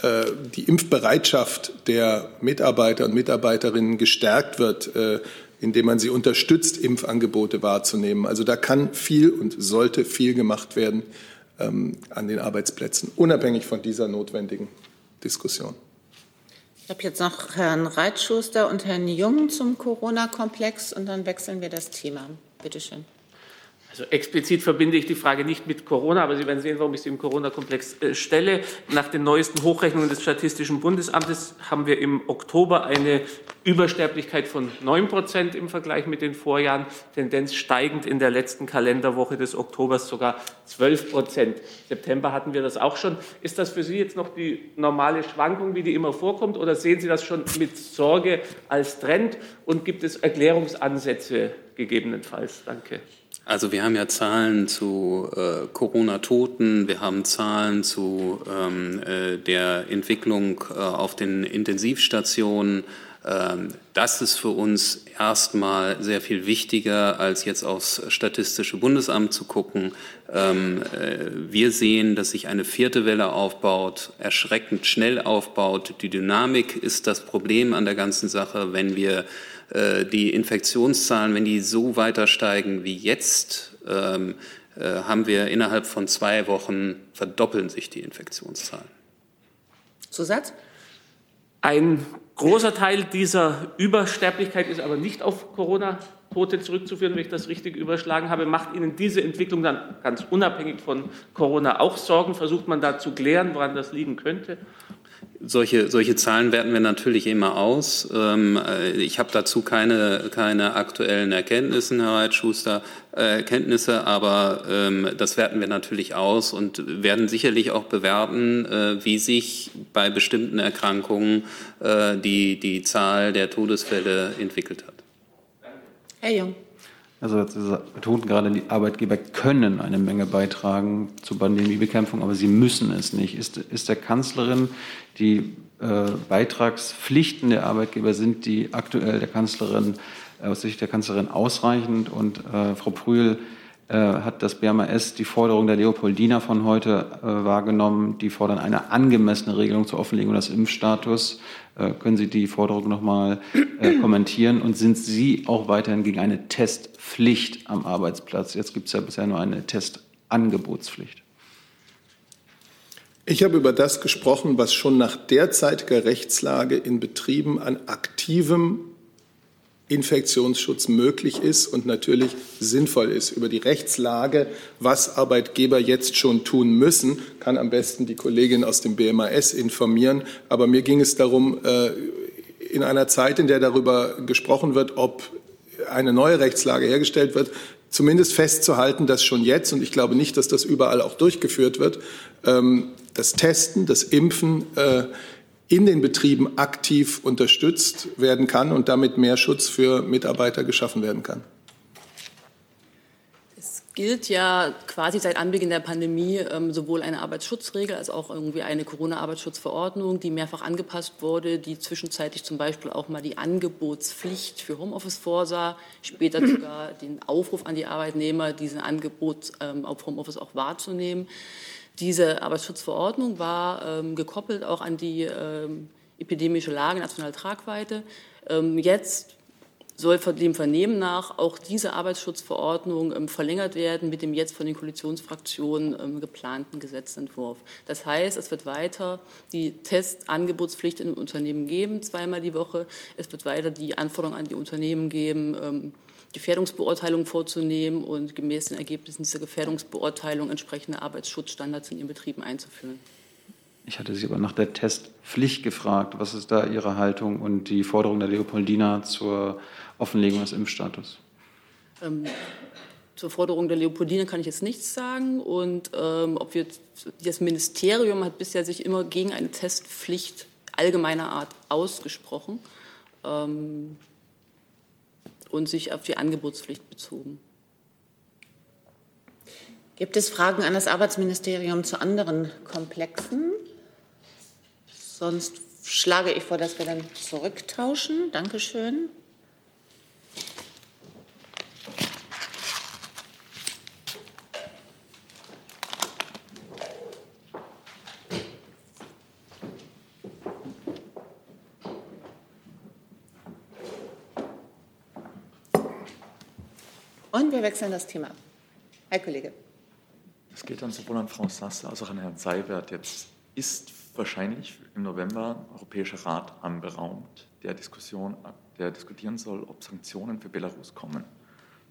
äh, die Impfbereitschaft der Mitarbeiter und Mitarbeiterinnen gestärkt wird, äh, indem man sie unterstützt, Impfangebote wahrzunehmen. Also da kann viel und sollte viel gemacht werden ähm, an den Arbeitsplätzen, unabhängig von dieser notwendigen Diskussion. Ich habe jetzt noch Herrn Reitschuster und Herrn Jung zum Corona-Komplex und dann wechseln wir das Thema. Bitte schön. Also explizit verbinde ich die Frage nicht mit Corona, aber Sie werden sehen, warum ich sie im Corona-Komplex äh, stelle. Nach den neuesten Hochrechnungen des Statistischen Bundesamtes haben wir im Oktober eine Übersterblichkeit von 9 Prozent im Vergleich mit den Vorjahren, Tendenz steigend in der letzten Kalenderwoche des Oktobers sogar 12 Prozent. September hatten wir das auch schon. Ist das für Sie jetzt noch die normale Schwankung, wie die immer vorkommt, oder sehen Sie das schon mit Sorge als Trend und gibt es Erklärungsansätze gegebenenfalls? Danke. Also wir haben ja Zahlen zu äh, Corona-Toten, wir haben Zahlen zu ähm, äh, der Entwicklung äh, auf den Intensivstationen. Ähm, das ist für uns erstmal sehr viel wichtiger, als jetzt aufs Statistische Bundesamt zu gucken. Ähm, äh, wir sehen, dass sich eine vierte Welle aufbaut, erschreckend schnell aufbaut. Die Dynamik ist das Problem an der ganzen Sache. Wenn wir die Infektionszahlen, wenn die so weiter steigen wie jetzt, ähm, äh, haben wir innerhalb von zwei Wochen verdoppeln sich die Infektionszahlen. Zusatz? Ein großer Teil dieser Übersterblichkeit ist aber nicht auf Corona-Tote zurückzuführen, wenn ich das richtig überschlagen habe. Macht Ihnen diese Entwicklung dann ganz unabhängig von Corona auch Sorgen? Versucht man da zu klären, woran das liegen könnte? Solche, solche Zahlen werten wir natürlich immer aus. Ähm, äh, ich habe dazu keine, keine aktuellen Erkenntnisse, Herr Reitschuster, äh, Kenntnisse, aber ähm, das werten wir natürlich aus und werden sicherlich auch bewerten, äh, wie sich bei bestimmten Erkrankungen äh, die, die Zahl der Todesfälle entwickelt hat. Herr Jung. Also Sie betonten gerade, die Arbeitgeber können eine Menge beitragen zur Pandemiebekämpfung, aber sie müssen es nicht. Ist, ist der Kanzlerin die äh, Beitragspflichten der Arbeitgeber sind die aktuell der Kanzlerin, äh, aus Sicht der Kanzlerin ausreichend. Und äh, Frau Prühl äh, hat das BMAS die Forderung der Leopoldina von heute äh, wahrgenommen. Die fordern eine angemessene Regelung zur Offenlegung des Impfstatus. Äh, können Sie die Forderung noch mal kommentieren? Und sind Sie auch weiterhin gegen eine Testpflicht am Arbeitsplatz? Jetzt gibt es ja bisher nur eine Testangebotspflicht. Ich habe über das gesprochen, was schon nach derzeitiger Rechtslage in Betrieben an aktivem Infektionsschutz möglich ist und natürlich sinnvoll ist. Über die Rechtslage, was Arbeitgeber jetzt schon tun müssen, kann am besten die Kollegin aus dem BMAS informieren. Aber mir ging es darum, äh, in einer Zeit, in der darüber gesprochen wird, ob eine neue Rechtslage hergestellt wird, zumindest festzuhalten, dass schon jetzt, und ich glaube nicht, dass das überall auch durchgeführt wird, ähm, das Testen, das Impfen äh, in den Betrieben aktiv unterstützt werden kann und damit mehr Schutz für Mitarbeiter geschaffen werden kann gilt ja quasi seit Anbeginn der Pandemie ähm, sowohl eine Arbeitsschutzregel als auch irgendwie eine Corona-Arbeitsschutzverordnung, die mehrfach angepasst wurde, die zwischenzeitlich zum Beispiel auch mal die Angebotspflicht für Homeoffice vorsah, später sogar den Aufruf an die Arbeitnehmer, diesen Angebot ähm, auf Homeoffice auch wahrzunehmen. Diese Arbeitsschutzverordnung war ähm, gekoppelt auch an die ähm, epidemische Lage, nationale Tragweite. Ähm, jetzt soll dem Vernehmen nach auch diese Arbeitsschutzverordnung ähm, verlängert werden mit dem jetzt von den Koalitionsfraktionen ähm, geplanten Gesetzentwurf. Das heißt, es wird weiter die Testangebotspflicht in den Unternehmen geben, zweimal die Woche. Es wird weiter die Anforderung an die Unternehmen geben, Gefährdungsbeurteilung vorzunehmen und gemäß den Ergebnissen dieser Gefährdungsbeurteilung entsprechende Arbeitsschutzstandards in ihren Betrieben einzuführen. Ich hatte Sie aber nach der Testpflicht gefragt. Was ist da Ihre Haltung und die Forderung der Leopoldina zur Offenlegung des Impfstatus? Ähm, zur Forderung der Leopoldina kann ich jetzt nichts sagen. Und ähm, ob wir, das Ministerium hat bisher sich immer gegen eine Testpflicht allgemeiner Art ausgesprochen ähm, und sich auf die Angebotspflicht bezogen. Gibt es Fragen an das Arbeitsministerium zu anderen Komplexen? Sonst schlage ich vor, dass wir dann zurücktauschen. Dankeschön. Wir wechseln das Thema. Herr Kollege. Es geht dann sowohl an Frau Sasse als auch an Herrn Seibert. Jetzt ist wahrscheinlich im November ein Europäischer Rat anberaumt, der, Diskussion, der diskutieren soll, ob Sanktionen für Belarus kommen.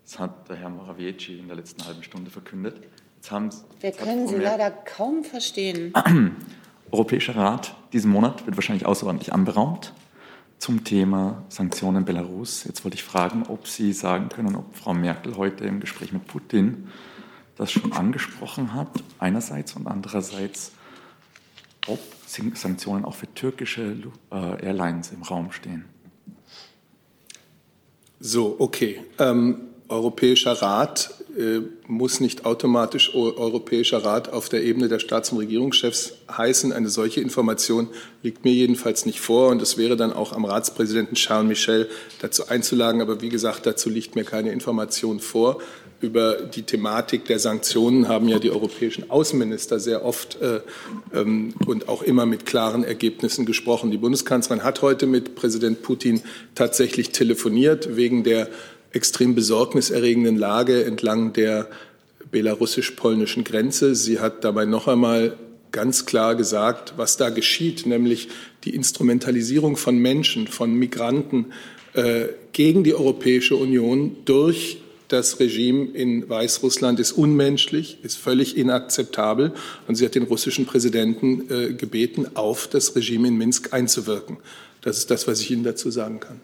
Das hat der Herr Morawiecki in der letzten halben Stunde verkündet. Jetzt haben, Wir können Sie leider kaum verstehen. Europäischer Rat diesen Monat wird wahrscheinlich außerordentlich anberaumt zum Thema Sanktionen Belarus. Jetzt wollte ich fragen, ob Sie sagen können, ob Frau Merkel heute im Gespräch mit Putin das schon angesprochen hat, einerseits und andererseits, ob Sanktionen auch für türkische äh, Airlines im Raum stehen. So, okay. Ähm, Europäischer Rat muss nicht automatisch Europäischer Rat auf der Ebene der Staats- und Regierungschefs heißen. Eine solche Information liegt mir jedenfalls nicht vor und es wäre dann auch am Ratspräsidenten Charles Michel dazu einzuladen. Aber wie gesagt, dazu liegt mir keine Information vor über die Thematik der Sanktionen haben ja die europäischen Außenminister sehr oft äh, ähm, und auch immer mit klaren Ergebnissen gesprochen. Die Bundeskanzlerin hat heute mit Präsident Putin tatsächlich telefoniert wegen der extrem besorgniserregenden Lage entlang der belarussisch-polnischen Grenze. Sie hat dabei noch einmal ganz klar gesagt, was da geschieht, nämlich die Instrumentalisierung von Menschen, von Migranten äh, gegen die Europäische Union durch das Regime in Weißrussland ist unmenschlich, ist völlig inakzeptabel. Und sie hat den russischen Präsidenten äh, gebeten, auf das Regime in Minsk einzuwirken. Das ist das, was ich Ihnen dazu sagen kann.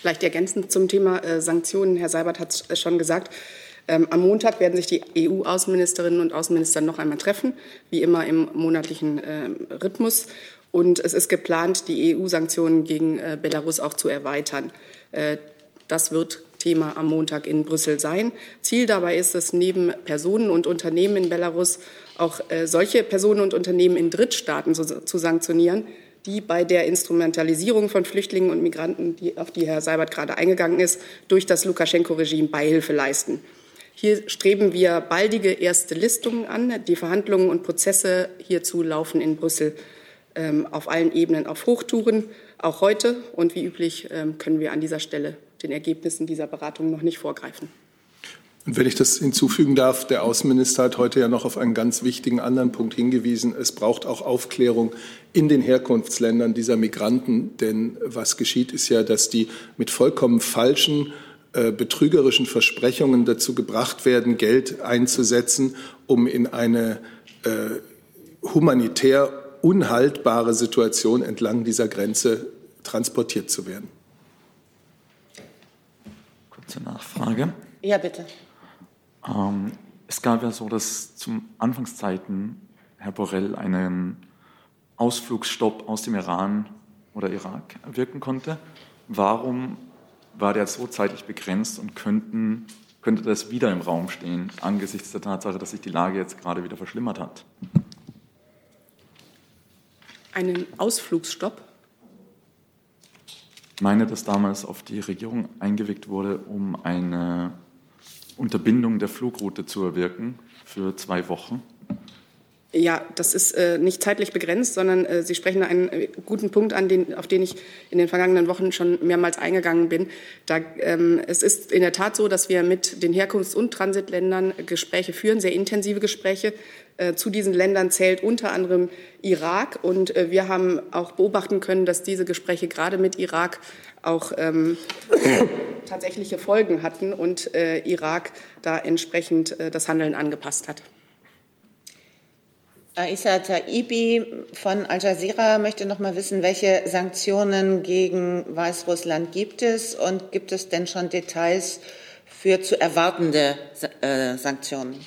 Vielleicht ergänzend zum Thema äh, Sanktionen. Herr Seibert hat es schon gesagt. Ähm, am Montag werden sich die EU-Außenministerinnen und Außenminister noch einmal treffen, wie immer im monatlichen äh, Rhythmus. Und es ist geplant, die EU-Sanktionen gegen äh, Belarus auch zu erweitern. Äh, das wird Thema am Montag in Brüssel sein. Ziel dabei ist es, neben Personen und Unternehmen in Belarus auch solche Personen und Unternehmen in Drittstaaten zu sanktionieren, die bei der Instrumentalisierung von Flüchtlingen und Migranten, die, auf die Herr Seibert gerade eingegangen ist, durch das Lukaschenko-Regime Beihilfe leisten. Hier streben wir baldige erste Listungen an. Die Verhandlungen und Prozesse hierzu laufen in Brüssel ähm, auf allen Ebenen auf Hochtouren, auch heute. Und wie üblich ähm, können wir an dieser Stelle den Ergebnissen dieser Beratungen noch nicht vorgreifen. Und wenn ich das hinzufügen darf, der Außenminister hat heute ja noch auf einen ganz wichtigen anderen Punkt hingewiesen. Es braucht auch Aufklärung in den Herkunftsländern dieser Migranten. Denn was geschieht, ist ja, dass die mit vollkommen falschen, äh, betrügerischen Versprechungen dazu gebracht werden, Geld einzusetzen, um in eine äh, humanitär unhaltbare Situation entlang dieser Grenze transportiert zu werden. Kurze Nachfrage. Ja, bitte. Ähm, es gab ja so, dass zum Anfangszeiten Herr Borrell einen Ausflugsstopp aus dem Iran oder Irak wirken konnte. Warum war der so zeitlich begrenzt und könnten, könnte das wieder im Raum stehen, angesichts der Tatsache, dass sich die Lage jetzt gerade wieder verschlimmert hat? Einen Ausflugsstopp? Ich meine, dass damals auf die Regierung eingewickt wurde, um eine Unterbindung der Flugroute zu erwirken für zwei Wochen. Ja, das ist äh, nicht zeitlich begrenzt, sondern äh, Sie sprechen einen äh, guten Punkt an, den, auf den ich in den vergangenen Wochen schon mehrmals eingegangen bin. Da, ähm, es ist in der Tat so, dass wir mit den Herkunfts- und Transitländern Gespräche führen, sehr intensive Gespräche. Äh, zu diesen Ländern zählt unter anderem Irak. Und äh, wir haben auch beobachten können, dass diese Gespräche gerade mit Irak auch ähm, tatsächliche Folgen hatten und äh, Irak da entsprechend äh, das Handeln angepasst hat. Aissa Taibi von Al Jazeera möchte noch mal wissen, welche Sanktionen gegen Weißrussland gibt es und gibt es denn schon Details für zu erwartende äh, Sanktionen?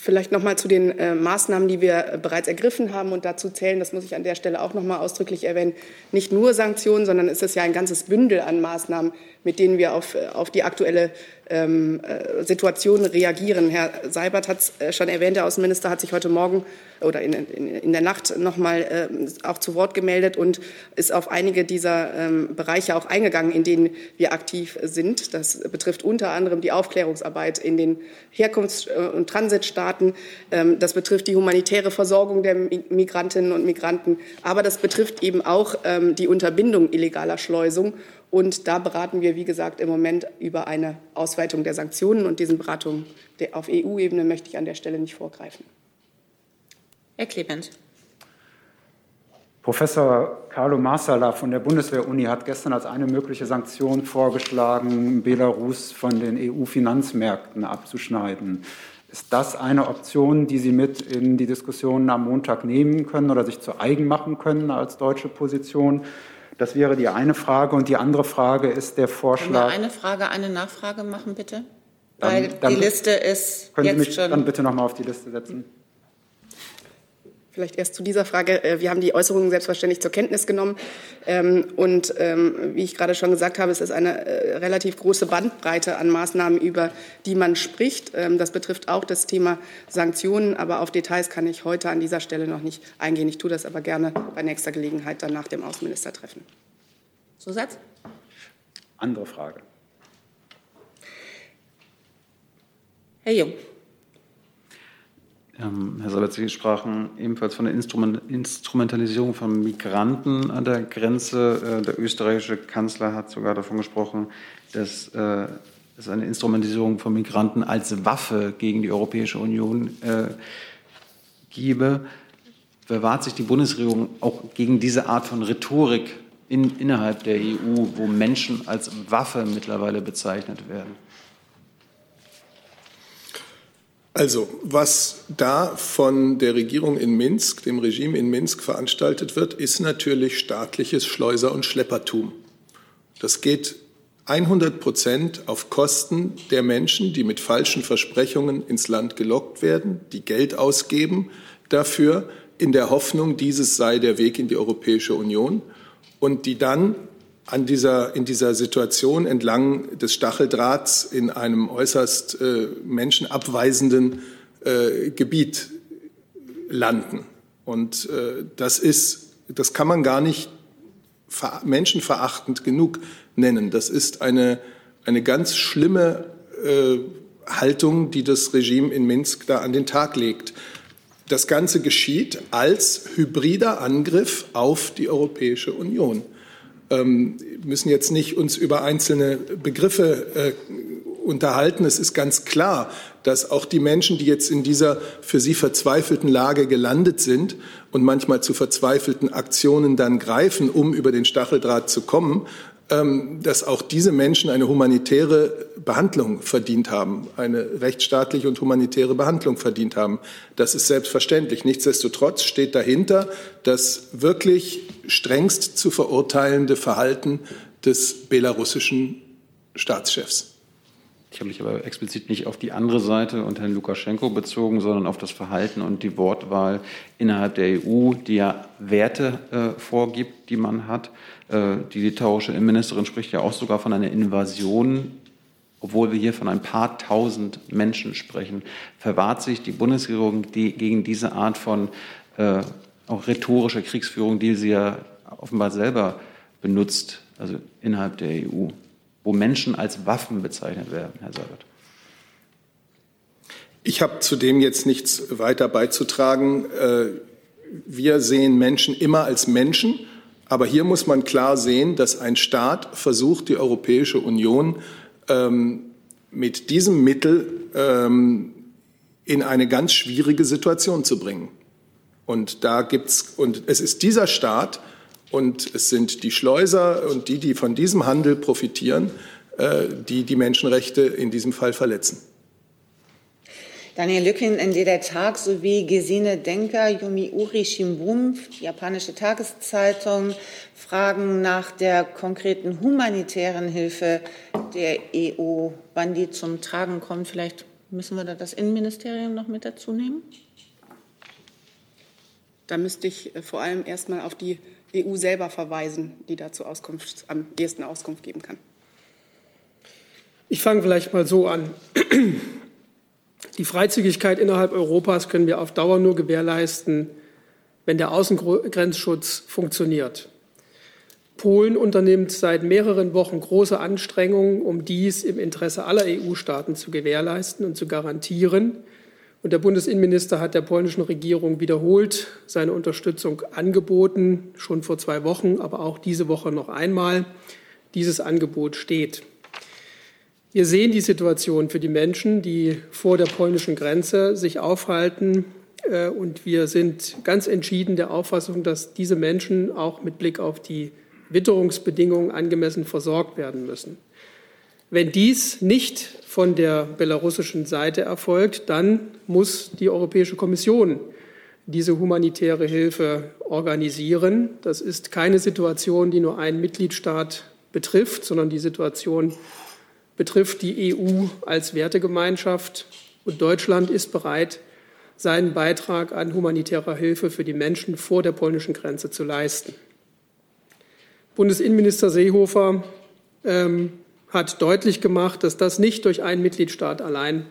Vielleicht noch mal zu den äh, Maßnahmen, die wir äh, bereits ergriffen haben und dazu zählen, das muss ich an der Stelle auch noch mal ausdrücklich erwähnen, nicht nur Sanktionen, sondern es ist ja ein ganzes Bündel an Maßnahmen, mit denen wir auf, äh, auf die aktuelle ähm, äh, Situation reagieren. Herr Seibert hat es äh, schon erwähnt, der Außenminister hat sich heute Morgen oder in, in, in der Nacht noch mal äh, auch zu Wort gemeldet und ist auf einige dieser ähm, Bereiche auch eingegangen, in denen wir aktiv sind. Das betrifft unter anderem die Aufklärungsarbeit in den Herkunfts- und Transitstaaten. Ähm, das betrifft die humanitäre Versorgung der Migrantinnen und Migranten. Aber das betrifft eben auch ähm, die Unterbindung illegaler Schleusung. Und da beraten wir, wie gesagt, im Moment über eine Ausweitung der Sanktionen. Und diesen Beratungen auf EU-Ebene möchte ich an der Stelle nicht vorgreifen. Herr Clemens. Professor Carlo Marsala von der Bundeswehr-Uni hat gestern als eine mögliche Sanktion vorgeschlagen, Belarus von den EU-Finanzmärkten abzuschneiden. Ist das eine Option, die Sie mit in die Diskussionen am Montag nehmen können oder sich zu eigen machen können als deutsche Position? Das wäre die eine Frage. Und die andere Frage ist der Vorschlag. Können wir eine Frage, eine Nachfrage machen, bitte? Weil dann, dann die Liste ist können jetzt Sie mich schon. dann bitte noch mal auf die Liste setzen. Vielleicht erst zu dieser Frage. Äh, wir haben die Äußerungen selbstverständlich zur Kenntnis genommen. Ähm, und ähm, wie ich gerade schon gesagt habe, es ist eine äh, relativ große Bandbreite an Maßnahmen, über die man spricht. Ähm, das betrifft auch das Thema Sanktionen. Aber auf Details kann ich heute an dieser Stelle noch nicht eingehen. Ich tue das aber gerne bei nächster Gelegenheit dann nach dem Außenministertreffen. Zusatz? Andere Frage. Herr Jung. Ähm, Herr Sabatz, Sie sprachen ebenfalls von der Instrument Instrumentalisierung von Migranten an der Grenze. Äh, der österreichische Kanzler hat sogar davon gesprochen, dass äh, es eine Instrumentalisierung von Migranten als Waffe gegen die Europäische Union äh, gebe. Bewahrt sich die Bundesregierung auch gegen diese Art von Rhetorik in, innerhalb der EU, wo Menschen als Waffe mittlerweile bezeichnet werden? Also, was da von der Regierung in Minsk, dem Regime in Minsk veranstaltet wird, ist natürlich staatliches Schleuser- und Schleppertum. Das geht 100 Prozent auf Kosten der Menschen, die mit falschen Versprechungen ins Land gelockt werden, die Geld ausgeben dafür, in der Hoffnung, dieses sei der Weg in die Europäische Union und die dann an dieser, in dieser Situation entlang des Stacheldrahts in einem äußerst äh, menschenabweisenden äh, Gebiet landen. Und äh, das ist, das kann man gar nicht menschenverachtend genug nennen. Das ist eine, eine ganz schlimme äh, Haltung, die das Regime in Minsk da an den Tag legt. Das Ganze geschieht als hybrider Angriff auf die Europäische Union. Ähm, müssen jetzt nicht uns über einzelne Begriffe äh, unterhalten. Es ist ganz klar, dass auch die Menschen, die jetzt in dieser für sie verzweifelten Lage gelandet sind und manchmal zu verzweifelten Aktionen dann greifen, um über den Stacheldraht zu kommen, dass auch diese Menschen eine humanitäre Behandlung verdient haben, eine rechtsstaatliche und humanitäre Behandlung verdient haben. Das ist selbstverständlich. Nichtsdestotrotz steht dahinter das wirklich strengst zu verurteilende Verhalten des belarussischen Staatschefs. Ich habe mich aber explizit nicht auf die andere Seite und Herrn Lukaschenko bezogen, sondern auf das Verhalten und die Wortwahl innerhalb der EU, die ja Werte äh, vorgibt, die man hat. Äh, die litauische Innenministerin spricht ja auch sogar von einer Invasion, obwohl wir hier von ein paar tausend Menschen sprechen. Verwahrt sich die Bundesregierung die, gegen diese Art von äh, auch rhetorischer Kriegsführung, die sie ja offenbar selber benutzt, also innerhalb der EU? Wo Menschen als Waffen bezeichnet werden, Herr Seibert? Ich habe zudem jetzt nichts weiter beizutragen. Äh, wir sehen Menschen immer als Menschen, aber hier muss man klar sehen, dass ein Staat versucht, die Europäische Union ähm, mit diesem Mittel ähm, in eine ganz schwierige Situation zu bringen. Und da gibt's und es ist dieser Staat, und es sind die Schleuser und die, die von diesem Handel profitieren, äh, die die Menschenrechte in diesem Fall verletzen. Daniel Lückin, in der Tag sowie Gesine Denker, Yomiuri Shimbun, japanische Tageszeitung, fragen nach der konkreten humanitären Hilfe der EU, wann die zum Tragen kommt. Vielleicht müssen wir da das Innenministerium noch mit dazu nehmen? Da müsste ich äh, vor allem erstmal auf die EU selber verweisen, die dazu Auskunft, am ehesten Auskunft geben kann. Ich fange vielleicht mal so an. Die Freizügigkeit innerhalb Europas können wir auf Dauer nur gewährleisten, wenn der Außengrenzschutz funktioniert. Polen unternimmt seit mehreren Wochen große Anstrengungen, um dies im Interesse aller EU-Staaten zu gewährleisten und zu garantieren. Und der Bundesinnenminister hat der polnischen Regierung wiederholt seine Unterstützung angeboten, schon vor zwei Wochen, aber auch diese Woche noch einmal. Dieses Angebot steht. Wir sehen die Situation für die Menschen, die vor der polnischen Grenze sich aufhalten. Äh, und wir sind ganz entschieden der Auffassung, dass diese Menschen auch mit Blick auf die Witterungsbedingungen angemessen versorgt werden müssen. Wenn dies nicht von der belarussischen Seite erfolgt, dann muss die Europäische Kommission diese humanitäre Hilfe organisieren. Das ist keine Situation, die nur einen Mitgliedstaat betrifft, sondern die Situation betrifft die EU als Wertegemeinschaft. Und Deutschland ist bereit, seinen Beitrag an humanitärer Hilfe für die Menschen vor der polnischen Grenze zu leisten. Bundesinnenminister Seehofer ähm, hat deutlich gemacht, dass das nicht durch einen Mitgliedstaat allein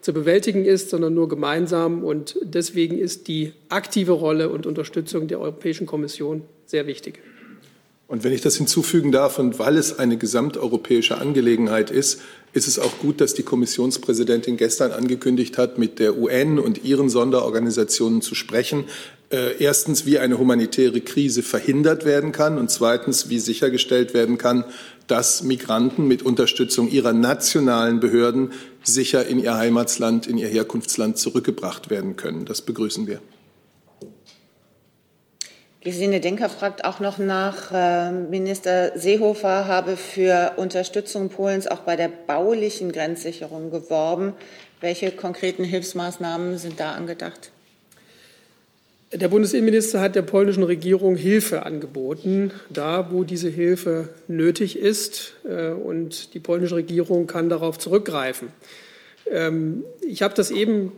zu bewältigen ist, sondern nur gemeinsam. Und deswegen ist die aktive Rolle und Unterstützung der Europäischen Kommission sehr wichtig. Und wenn ich das hinzufügen darf, und weil es eine gesamteuropäische Angelegenheit ist, ist es auch gut, dass die Kommissionspräsidentin gestern angekündigt hat, mit der UN und ihren Sonderorganisationen zu sprechen. Äh, erstens, wie eine humanitäre Krise verhindert werden kann und zweitens, wie sichergestellt werden kann, dass Migranten mit Unterstützung ihrer nationalen Behörden sicher in ihr Heimatsland, in ihr Herkunftsland zurückgebracht werden können. Das begrüßen wir. Gesine Denker fragt auch noch nach, äh, Minister Seehofer habe für Unterstützung Polens auch bei der baulichen Grenzsicherung geworben. Welche konkreten Hilfsmaßnahmen sind da angedacht? Der Bundesinnenminister hat der polnischen Regierung Hilfe angeboten, da wo diese Hilfe nötig ist. Äh, und die polnische Regierung kann darauf zurückgreifen. Ähm, ich habe das eben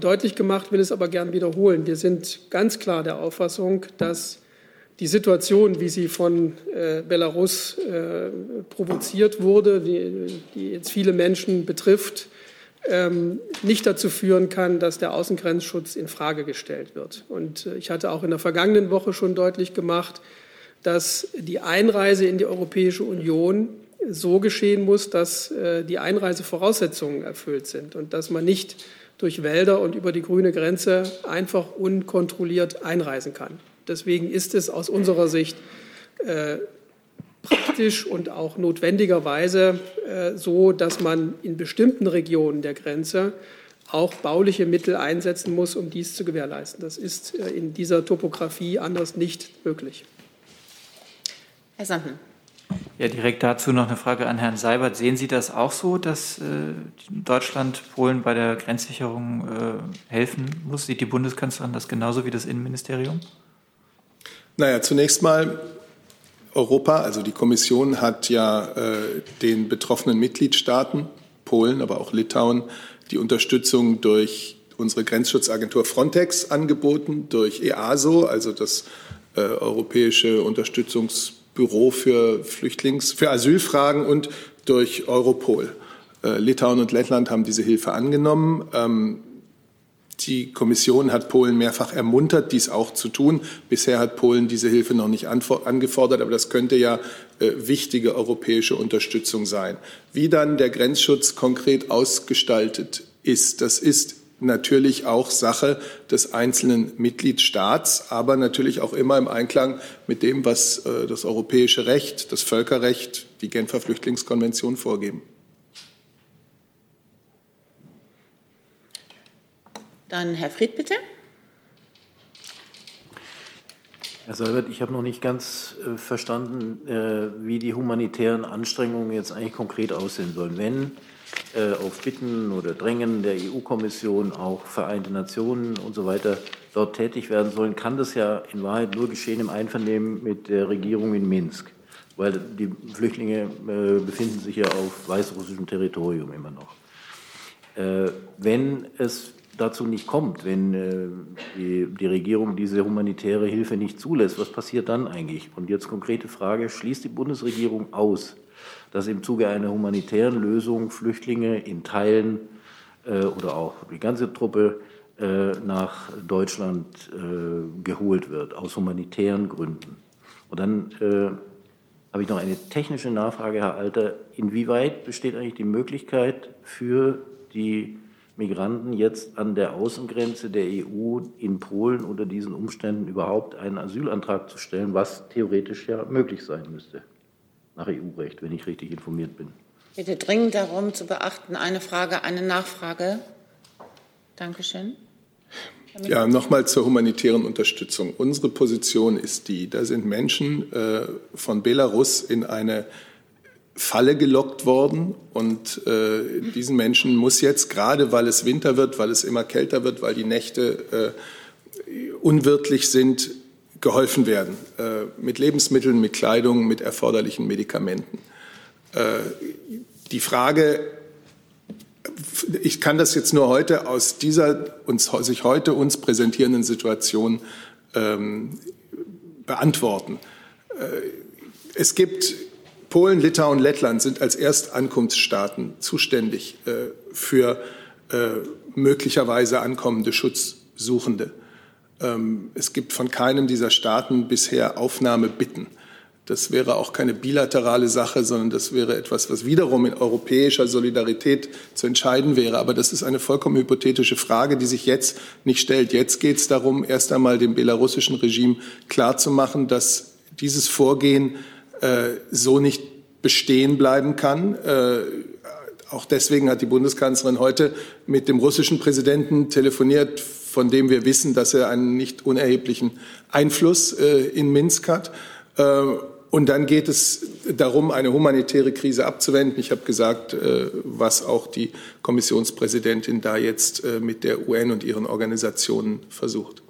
deutlich gemacht, will es aber gern wiederholen. Wir sind ganz klar der Auffassung, dass die Situation, wie sie von äh, Belarus äh, provoziert wurde, die, die, jetzt viele Menschen betrifft, ähm, nicht dazu führen kann, dass der Außengrenzschutz in Frage gestellt wird. Und äh, ich hatte auch in der vergangenen Woche schon deutlich gemacht, dass die Einreise in die Europäische Union so geschehen muss, dass äh, die Einreisevoraussetzungen erfüllt sind und dass man nicht durch Wälder und über die grüne Grenze einfach unkontrolliert einreisen kann. Deswegen ist es aus unserer Sicht äh, praktisch und auch notwendigerweise äh, so, dass man in bestimmten Regionen der Grenze auch bauliche Mittel einsetzen muss, um dies zu gewährleisten. Das ist äh, in dieser Topografie anders nicht möglich. Herr Sanden. Ja, direkt dazu noch eine Frage an Herrn Seibert. Sehen Sie das auch so, dass äh, Deutschland Polen bei der Grenzsicherung äh, helfen muss? Sieht die Bundeskanzlerin das genauso wie das Innenministerium? Naja, zunächst mal Europa, also die Kommission hat ja äh, den betroffenen Mitgliedstaaten, Polen, aber auch Litauen, die Unterstützung durch unsere Grenzschutzagentur Frontex angeboten, durch EASO, also das äh, Europäische Unterstützungsbüro für Flüchtlings-, für Asylfragen und durch Europol. Äh, Litauen und Lettland haben diese Hilfe angenommen. Ähm, die Kommission hat Polen mehrfach ermuntert, dies auch zu tun. Bisher hat Polen diese Hilfe noch nicht angefordert, aber das könnte ja äh, wichtige europäische Unterstützung sein. Wie dann der Grenzschutz konkret ausgestaltet ist, das ist natürlich auch Sache des einzelnen Mitgliedstaats, aber natürlich auch immer im Einklang mit dem, was äh, das europäische Recht, das Völkerrecht, die Genfer Flüchtlingskonvention vorgeben. Dann Herr Fried, bitte. Herr Seibert, ich habe noch nicht ganz äh, verstanden, äh, wie die humanitären Anstrengungen jetzt eigentlich konkret aussehen sollen. Wenn auf Bitten oder Drängen der EU-Kommission auch Vereinte Nationen und so weiter dort tätig werden sollen, kann das ja in Wahrheit nur geschehen im Einvernehmen mit der Regierung in Minsk, weil die Flüchtlinge äh, befinden sich ja auf weißrussischem Territorium immer noch. Äh, wenn es dazu nicht kommt, wenn äh, die, die, Regierung diese humanitäre Hilfe nicht zulässt, was passiert dann eigentlich? Und jetzt konkrete Frage, schließt die Bundesregierung aus, dass im Zuge einer humanitären Lösung Flüchtlinge in Teilen äh, oder auch die ganze Truppe äh, nach Deutschland äh, geholt wird, aus humanitären Gründen? Und dann äh, habe ich noch eine technische Nachfrage, Herr Alter. Inwieweit besteht eigentlich die Möglichkeit für die Migranten jetzt an der Außengrenze der EU in Polen unter diesen Umständen überhaupt einen Asylantrag zu stellen, was theoretisch ja möglich sein müsste, nach EU-Recht, wenn ich richtig informiert bin. Ich bitte dringend darum zu beachten, eine Frage, eine Nachfrage. Dankeschön. Ja, nochmal zur humanitären Unterstützung. Unsere Position ist die, da sind Menschen äh, von Belarus in eine Falle gelockt worden. Und äh, diesen Menschen muss jetzt, gerade weil es Winter wird, weil es immer kälter wird, weil die Nächte äh, unwirtlich sind, geholfen werden. Äh, mit Lebensmitteln, mit Kleidung, mit erforderlichen Medikamenten. Äh, die Frage, ich kann das jetzt nur heute aus dieser uns, sich heute uns präsentierenden Situation ähm, beantworten. Äh, es gibt Polen, Litauen, Lettland sind als Erstankunftsstaaten zuständig äh, für äh, möglicherweise ankommende Schutzsuchende. Ähm, es gibt von keinem dieser Staaten bisher Aufnahmebitten. Das wäre auch keine bilaterale Sache, sondern das wäre etwas, was wiederum in europäischer Solidarität zu entscheiden wäre. Aber das ist eine vollkommen hypothetische Frage, die sich jetzt nicht stellt. Jetzt geht es darum, erst einmal dem belarussischen Regime klarzumachen, dass dieses Vorgehen äh, so nicht bestehen bleiben kann. Äh, auch deswegen hat die Bundeskanzlerin heute mit dem russischen Präsidenten telefoniert, von dem wir wissen, dass er einen nicht unerheblichen Einfluss äh, in Minsk hat. Und dann geht es darum, eine humanitäre Krise abzuwenden. Ich habe gesagt, was auch die Kommissionspräsidentin da jetzt mit der UN und ihren Organisationen versucht.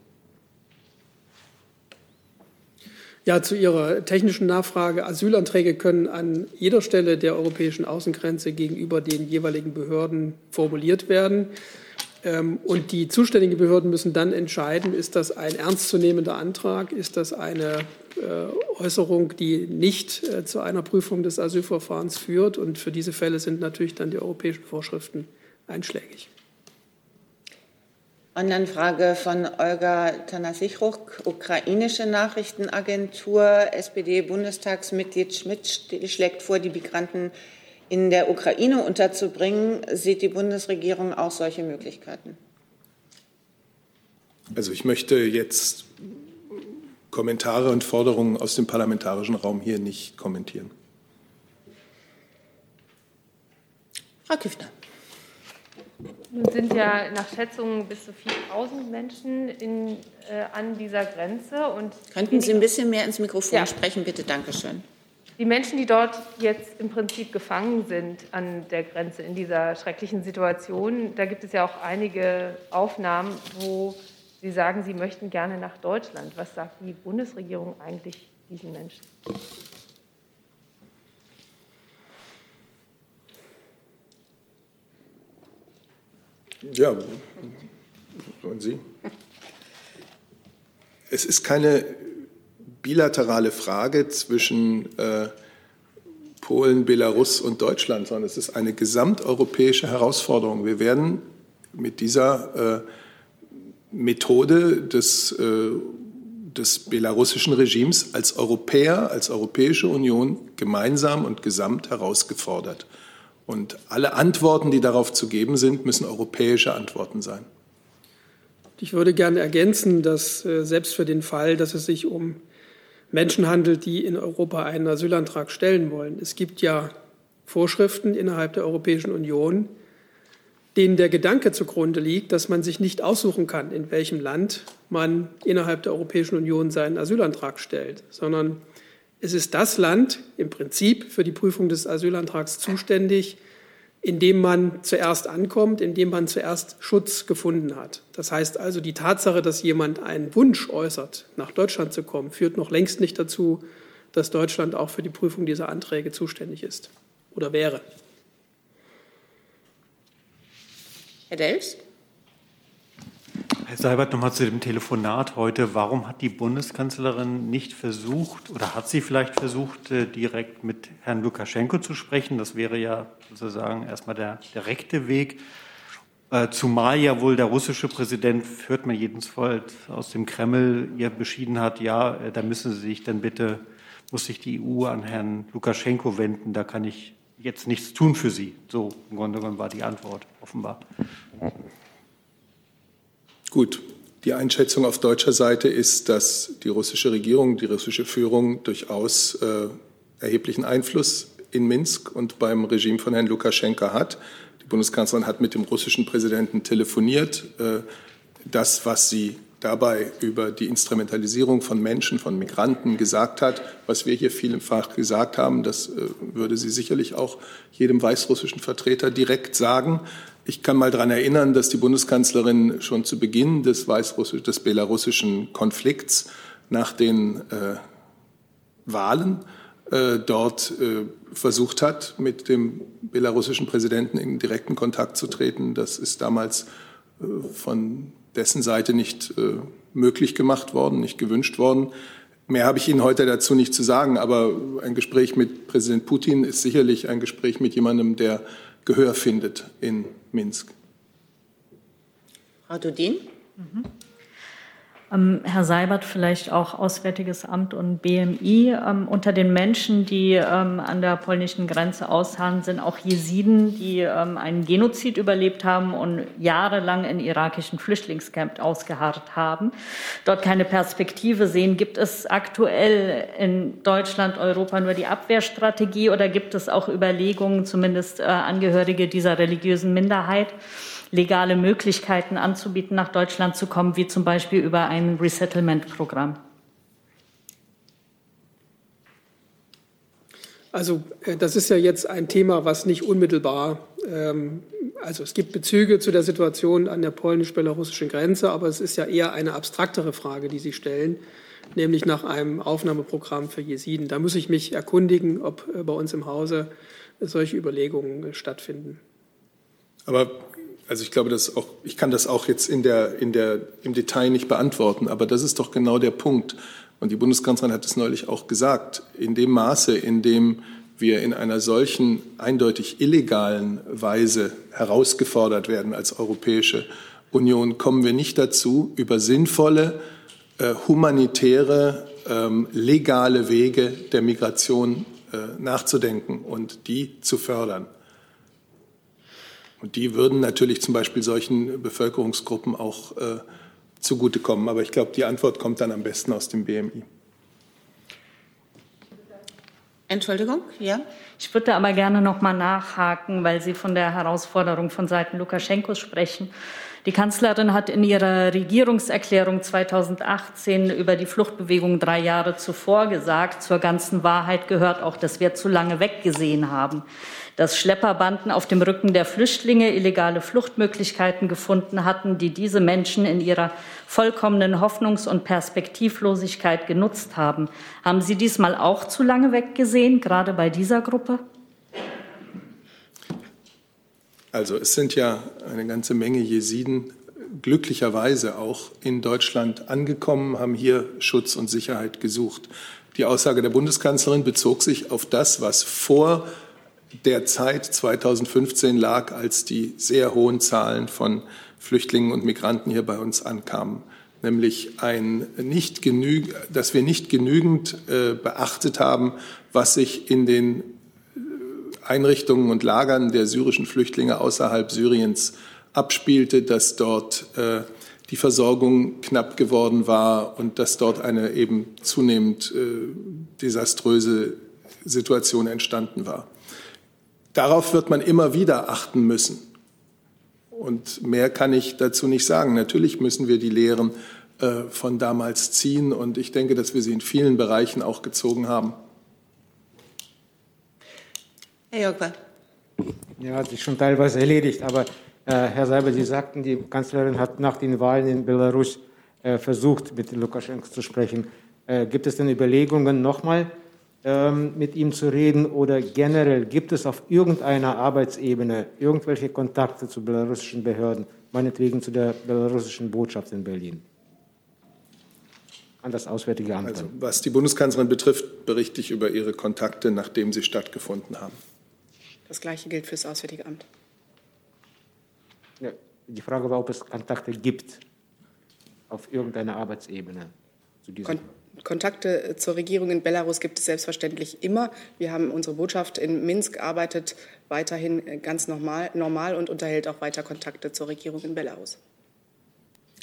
Ja, zu Ihrer technischen Nachfrage. Asylanträge können an jeder Stelle der europäischen Außengrenze gegenüber den jeweiligen Behörden formuliert werden. Ähm, und die zuständigen Behörden müssen dann entscheiden, ist das ein ernstzunehmender Antrag, ist das eine äh, Äußerung, die nicht äh, zu einer Prüfung des Asylverfahrens führt. Und für diese Fälle sind natürlich dann die europäischen Vorschriften einschlägig. Online-Frage von Olga Tanasichruck, ukrainische Nachrichtenagentur. SPD-Bundestagsmitglied Schmidt schlägt vor, die Migranten in der Ukraine unterzubringen. Sieht die Bundesregierung auch solche Möglichkeiten? Also ich möchte jetzt Kommentare und Forderungen aus dem parlamentarischen Raum hier nicht kommentieren. Frau Küffner. Nun sind ja nach Schätzungen bis zu 4.000 Menschen in, äh, an dieser Grenze. Und Könnten Sie ein bisschen mehr ins Mikrofon ja. sprechen, bitte? Dankeschön. Die Menschen, die dort jetzt im Prinzip gefangen sind an der Grenze in dieser schrecklichen Situation, da gibt es ja auch einige Aufnahmen, wo Sie sagen, Sie möchten gerne nach Deutschland. Was sagt die Bundesregierung eigentlich diesen Menschen? Ja, wollen Sie? Es ist keine bilaterale Frage zwischen äh, Polen, Belarus und Deutschland, sondern es ist eine gesamteuropäische Herausforderung. Wir werden mit dieser äh, Methode des, äh, des belarussischen Regimes als Europäer, als Europäische Union gemeinsam und gesamt herausgefordert. Und alle Antworten, die darauf zu geben sind, müssen europäische Antworten sein. Ich würde gerne ergänzen, dass selbst für den Fall, dass es sich um Menschen handelt, die in Europa einen Asylantrag stellen wollen, es gibt ja Vorschriften innerhalb der Europäischen Union, denen der Gedanke zugrunde liegt, dass man sich nicht aussuchen kann, in welchem Land man innerhalb der Europäischen Union seinen Asylantrag stellt, sondern es ist das Land im Prinzip für die Prüfung des Asylantrags zuständig, in dem man zuerst ankommt, in dem man zuerst Schutz gefunden hat. Das heißt also, die Tatsache, dass jemand einen Wunsch äußert, nach Deutschland zu kommen, führt noch längst nicht dazu, dass Deutschland auch für die Prüfung dieser Anträge zuständig ist oder wäre. Herr Dels? Herr Seibert, nochmal zu dem Telefonat heute. Warum hat die Bundeskanzlerin nicht versucht oder hat sie vielleicht versucht, äh, direkt mit Herrn Lukaschenko zu sprechen? Das wäre ja sozusagen erstmal der direkte Weg. Äh, zumal ja wohl der russische Präsident, hört man jedenfalls aus dem Kreml, ihr beschieden hat, ja, äh, da müssen Sie sich dann bitte, muss sich die EU an Herrn Lukaschenko wenden, da kann ich jetzt nichts tun für Sie. So im Grunde genommen war die Antwort offenbar. Gut, die Einschätzung auf deutscher Seite ist, dass die russische Regierung, die russische Führung durchaus äh, erheblichen Einfluss in Minsk und beim Regime von Herrn Lukaschenka hat. Die Bundeskanzlerin hat mit dem russischen Präsidenten telefoniert. Äh, das, was sie dabei über die Instrumentalisierung von Menschen, von Migranten gesagt hat, was wir hier vielfach gesagt haben, das äh, würde sie sicherlich auch jedem weißrussischen Vertreter direkt sagen. Ich kann mal daran erinnern, dass die Bundeskanzlerin schon zu Beginn des, weißrussisch, des belarussischen Konflikts nach den äh, Wahlen äh, dort äh, versucht hat, mit dem belarussischen Präsidenten in direkten Kontakt zu treten. Das ist damals äh, von dessen Seite nicht äh, möglich gemacht worden, nicht gewünscht worden. Mehr habe ich Ihnen heute dazu nicht zu sagen, aber ein Gespräch mit Präsident Putin ist sicherlich ein Gespräch mit jemandem, der Gehör findet in Minsk. Frau Dudin? Mhm. Ähm, Herr Seibert, vielleicht auch Auswärtiges Amt und BMI. Ähm, unter den Menschen, die ähm, an der polnischen Grenze ausharren, sind auch Jesiden, die ähm, einen Genozid überlebt haben und jahrelang in irakischen Flüchtlingscamp ausgeharrt haben, dort keine Perspektive sehen. Gibt es aktuell in Deutschland, Europa nur die Abwehrstrategie oder gibt es auch Überlegungen, zumindest äh, Angehörige dieser religiösen Minderheit, legale Möglichkeiten anzubieten, nach Deutschland zu kommen, wie zum Beispiel über ein Resettlement-Programm? Also äh, das ist ja jetzt ein Thema, was nicht unmittelbar, ähm, also es gibt Bezüge zu der Situation an der polnisch-belarussischen Grenze, aber es ist ja eher eine abstraktere Frage, die Sie stellen, nämlich nach einem Aufnahmeprogramm für Jesiden. Da muss ich mich erkundigen, ob äh, bei uns im Hause solche Überlegungen stattfinden. Aber also ich glaube, dass auch, ich kann das auch jetzt in der, in der, im Detail nicht beantworten, aber das ist doch genau der Punkt. Und die Bundeskanzlerin hat es neulich auch gesagt. In dem Maße, in dem wir in einer solchen eindeutig illegalen Weise herausgefordert werden als Europäische Union, kommen wir nicht dazu, über sinnvolle, äh, humanitäre, ähm, legale Wege der Migration äh, nachzudenken und die zu fördern. Und die würden natürlich zum Beispiel solchen Bevölkerungsgruppen auch äh, zugutekommen. Aber ich glaube, die Antwort kommt dann am besten aus dem BMI. Entschuldigung, ja. Ich würde aber gerne noch mal nachhaken, weil Sie von der Herausforderung von Seiten Lukaschenkos sprechen. Die Kanzlerin hat in ihrer Regierungserklärung 2018 über die Fluchtbewegung drei Jahre zuvor gesagt, zur ganzen Wahrheit gehört auch, dass wir zu lange weggesehen haben, dass Schlepperbanden auf dem Rücken der Flüchtlinge illegale Fluchtmöglichkeiten gefunden hatten, die diese Menschen in ihrer vollkommenen Hoffnungs- und Perspektivlosigkeit genutzt haben. Haben Sie diesmal auch zu lange weggesehen, gerade bei dieser Gruppe? Also es sind ja eine ganze Menge Jesiden glücklicherweise auch in Deutschland angekommen, haben hier Schutz und Sicherheit gesucht. Die Aussage der Bundeskanzlerin bezog sich auf das, was vor der Zeit 2015 lag, als die sehr hohen Zahlen von Flüchtlingen und Migranten hier bei uns ankamen, nämlich ein nicht genüg, dass wir nicht genügend äh, beachtet haben, was sich in den Einrichtungen und Lagern der syrischen Flüchtlinge außerhalb Syriens abspielte, dass dort äh, die Versorgung knapp geworden war und dass dort eine eben zunehmend äh, desaströse Situation entstanden war. Darauf wird man immer wieder achten müssen. Und mehr kann ich dazu nicht sagen. Natürlich müssen wir die Lehren äh, von damals ziehen und ich denke, dass wir sie in vielen Bereichen auch gezogen haben. Herr Jörgwer. Ja, hat sich schon teilweise erledigt. Aber äh, Herr Seibert, Sie sagten, die Kanzlerin hat nach den Wahlen in Belarus äh, versucht, mit Lukaschenko zu sprechen. Äh, gibt es denn Überlegungen, nochmal mit ihm zu reden? Oder generell gibt es auf irgendeiner Arbeitsebene irgendwelche Kontakte zu belarussischen Behörden, meinetwegen zu der belarussischen Botschaft in Berlin? An das Auswärtige Amt. Also, was die Bundeskanzlerin betrifft, berichte ich über ihre Kontakte, nachdem sie stattgefunden haben. Das Gleiche gilt für das Auswärtige Amt. Ja, die Frage war, ob es Kontakte gibt auf irgendeiner Arbeitsebene zu diesem. Kon Kontakte zur Regierung in Belarus gibt es selbstverständlich immer. Wir haben unsere Botschaft in Minsk arbeitet weiterhin ganz normal, normal und unterhält auch weiter Kontakte zur Regierung in Belarus.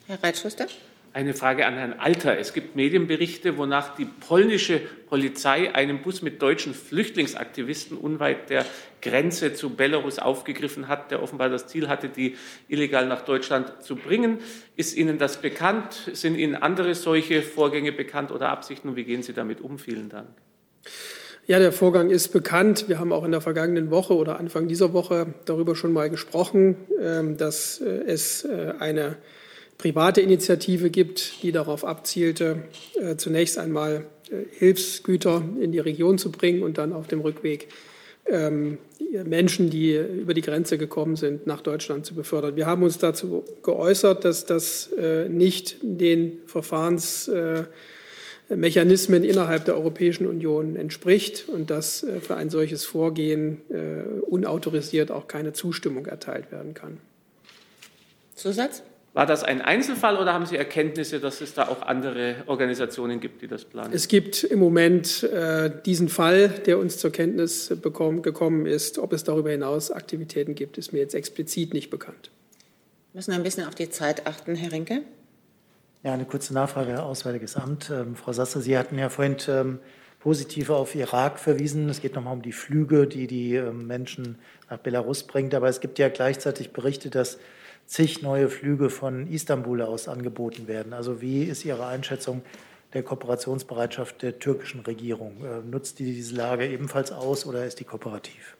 Herr Reitschuster? Eine Frage an Herrn Alter. Es gibt Medienberichte, wonach die polnische Polizei einen Bus mit deutschen Flüchtlingsaktivisten unweit der Grenze zu Belarus aufgegriffen hat, der offenbar das Ziel hatte, die illegal nach Deutschland zu bringen. Ist Ihnen das bekannt? Sind Ihnen andere solche Vorgänge bekannt oder Absichten? Und wie gehen Sie damit um? Vielen Dank. Ja, der Vorgang ist bekannt. Wir haben auch in der vergangenen Woche oder Anfang dieser Woche darüber schon mal gesprochen, ähm, dass äh, es äh, eine private Initiative gibt, die darauf abzielte, äh, zunächst einmal äh, Hilfsgüter in die Region zu bringen und dann auf dem Rückweg ähm, Menschen, die über die Grenze gekommen sind, nach Deutschland zu befördern. Wir haben uns dazu geäußert, dass das äh, nicht den Verfahrensmechanismen innerhalb der Europäischen Union entspricht und dass für ein solches Vorgehen unautorisiert auch keine Zustimmung erteilt werden kann. Zusatz? War das ein Einzelfall oder haben Sie Erkenntnisse, dass es da auch andere Organisationen gibt, die das planen? Es gibt im Moment äh, diesen Fall, der uns zur Kenntnis bekommen, gekommen ist. Ob es darüber hinaus Aktivitäten gibt, ist mir jetzt explizit nicht bekannt. Wir müssen ein bisschen auf die Zeit achten, Herr Rinke. Ja, eine kurze Nachfrage, Herr Auswärtiges Amt. Ähm, Frau Sasser, Sie hatten ja vorhin ähm, positiv auf Irak verwiesen. Es geht nochmal um die Flüge, die die ähm, Menschen nach Belarus bringt. Aber es gibt ja gleichzeitig Berichte, dass zig neue Flüge von Istanbul aus angeboten werden. Also wie ist Ihre Einschätzung der Kooperationsbereitschaft der türkischen Regierung? Äh, nutzt die diese Lage ebenfalls aus oder ist die kooperativ?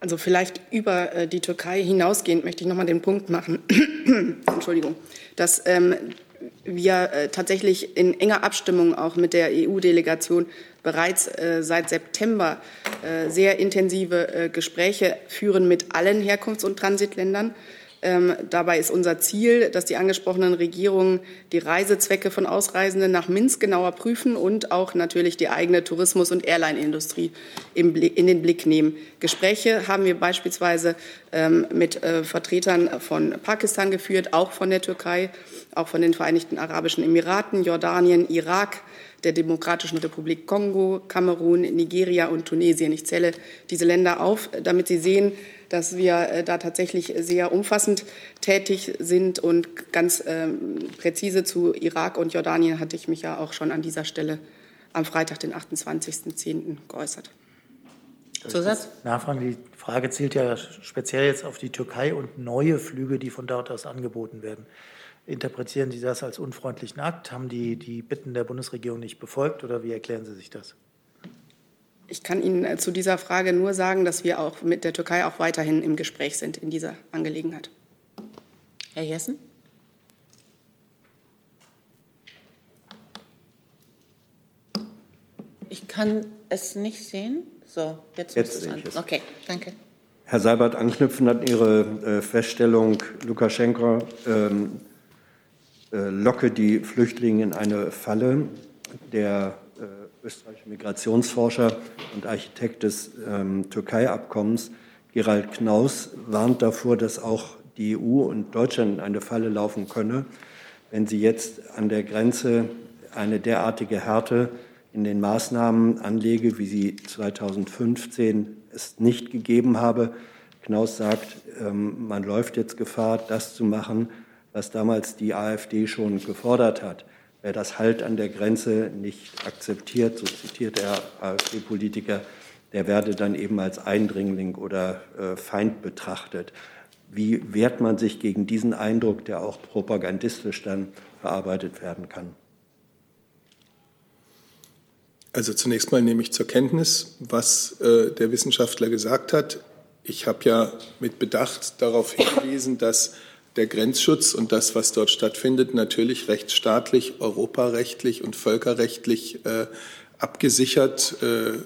Also vielleicht über äh, die Türkei hinausgehend möchte ich noch mal den Punkt machen, Entschuldigung, dass ähm, wir äh, tatsächlich in enger Abstimmung auch mit der EU-Delegation bereits äh, seit September äh, sehr intensive äh, Gespräche führen mit allen Herkunfts- und Transitländern. Ähm, dabei ist unser Ziel, dass die angesprochenen Regierungen die Reisezwecke von Ausreisenden nach Minsk genauer prüfen und auch natürlich die eigene Tourismus- und Airline-Industrie in den Blick nehmen. Gespräche haben wir beispielsweise ähm, mit äh, Vertretern von Pakistan geführt, auch von der Türkei, auch von den Vereinigten Arabischen Emiraten, Jordanien, Irak, der Demokratischen Republik Kongo, Kamerun, Nigeria und Tunesien. Ich zähle diese Länder auf, damit Sie sehen, dass wir äh, da tatsächlich sehr umfassend tätig sind und ganz ähm, präzise zu Irak und Jordanien hatte ich mich ja auch schon an dieser Stelle am Freitag, den 28.10. geäußert. Zusatz? Nachfragen. Die Frage zielt ja speziell jetzt auf die Türkei und neue Flüge, die von dort aus angeboten werden. Interpretieren Sie das als unfreundlichen Akt? Haben die die Bitten der Bundesregierung nicht befolgt oder wie erklären Sie sich das? Ich kann Ihnen äh, zu dieser Frage nur sagen, dass wir auch mit der Türkei auch weiterhin im Gespräch sind in dieser Angelegenheit. Herr Jessen? Ich kann es nicht sehen. So, jetzt, Jetzt ist es an. Okay, danke. Herr Seibert, anknüpfend an Ihre äh, Feststellung, Lukaschenko ähm, äh, locke die Flüchtlinge in eine Falle. Der österreichische Migrationsforscher und Architekt des ähm, Türkei-Abkommens, Gerald Knaus, warnt davor, dass auch die EU und Deutschland in eine Falle laufen könne, wenn sie jetzt an der Grenze eine derartige Härte in den Maßnahmen anlege, wie sie 2015 es nicht gegeben habe. Knaus sagt, ähm, man läuft jetzt Gefahr, das zu machen, was damals die AfD schon gefordert hat. Wer das Halt an der Grenze nicht akzeptiert, so zitiert der AfD-Politiker, der werde dann eben als Eindringling oder äh, Feind betrachtet. Wie wehrt man sich gegen diesen Eindruck, der auch propagandistisch dann verarbeitet werden kann? Also zunächst mal nehme ich zur Kenntnis, was äh, der Wissenschaftler gesagt hat. Ich habe ja mit Bedacht darauf hingewiesen, dass der Grenzschutz und das, was dort stattfindet, natürlich rechtsstaatlich, europarechtlich und völkerrechtlich äh, abgesichert äh,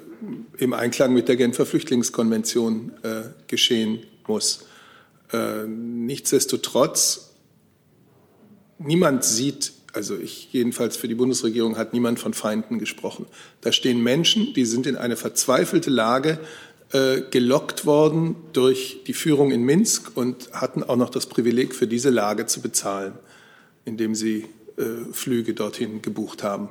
im Einklang mit der Genfer Flüchtlingskonvention äh, geschehen muss. Äh, nichtsdestotrotz, niemand sieht, also ich jedenfalls für die Bundesregierung hat niemand von Feinden gesprochen. Da stehen Menschen, die sind in eine verzweifelte Lage, äh, gelockt worden durch die Führung in Minsk und hatten auch noch das Privileg, für diese Lage zu bezahlen, indem sie äh, Flüge dorthin gebucht haben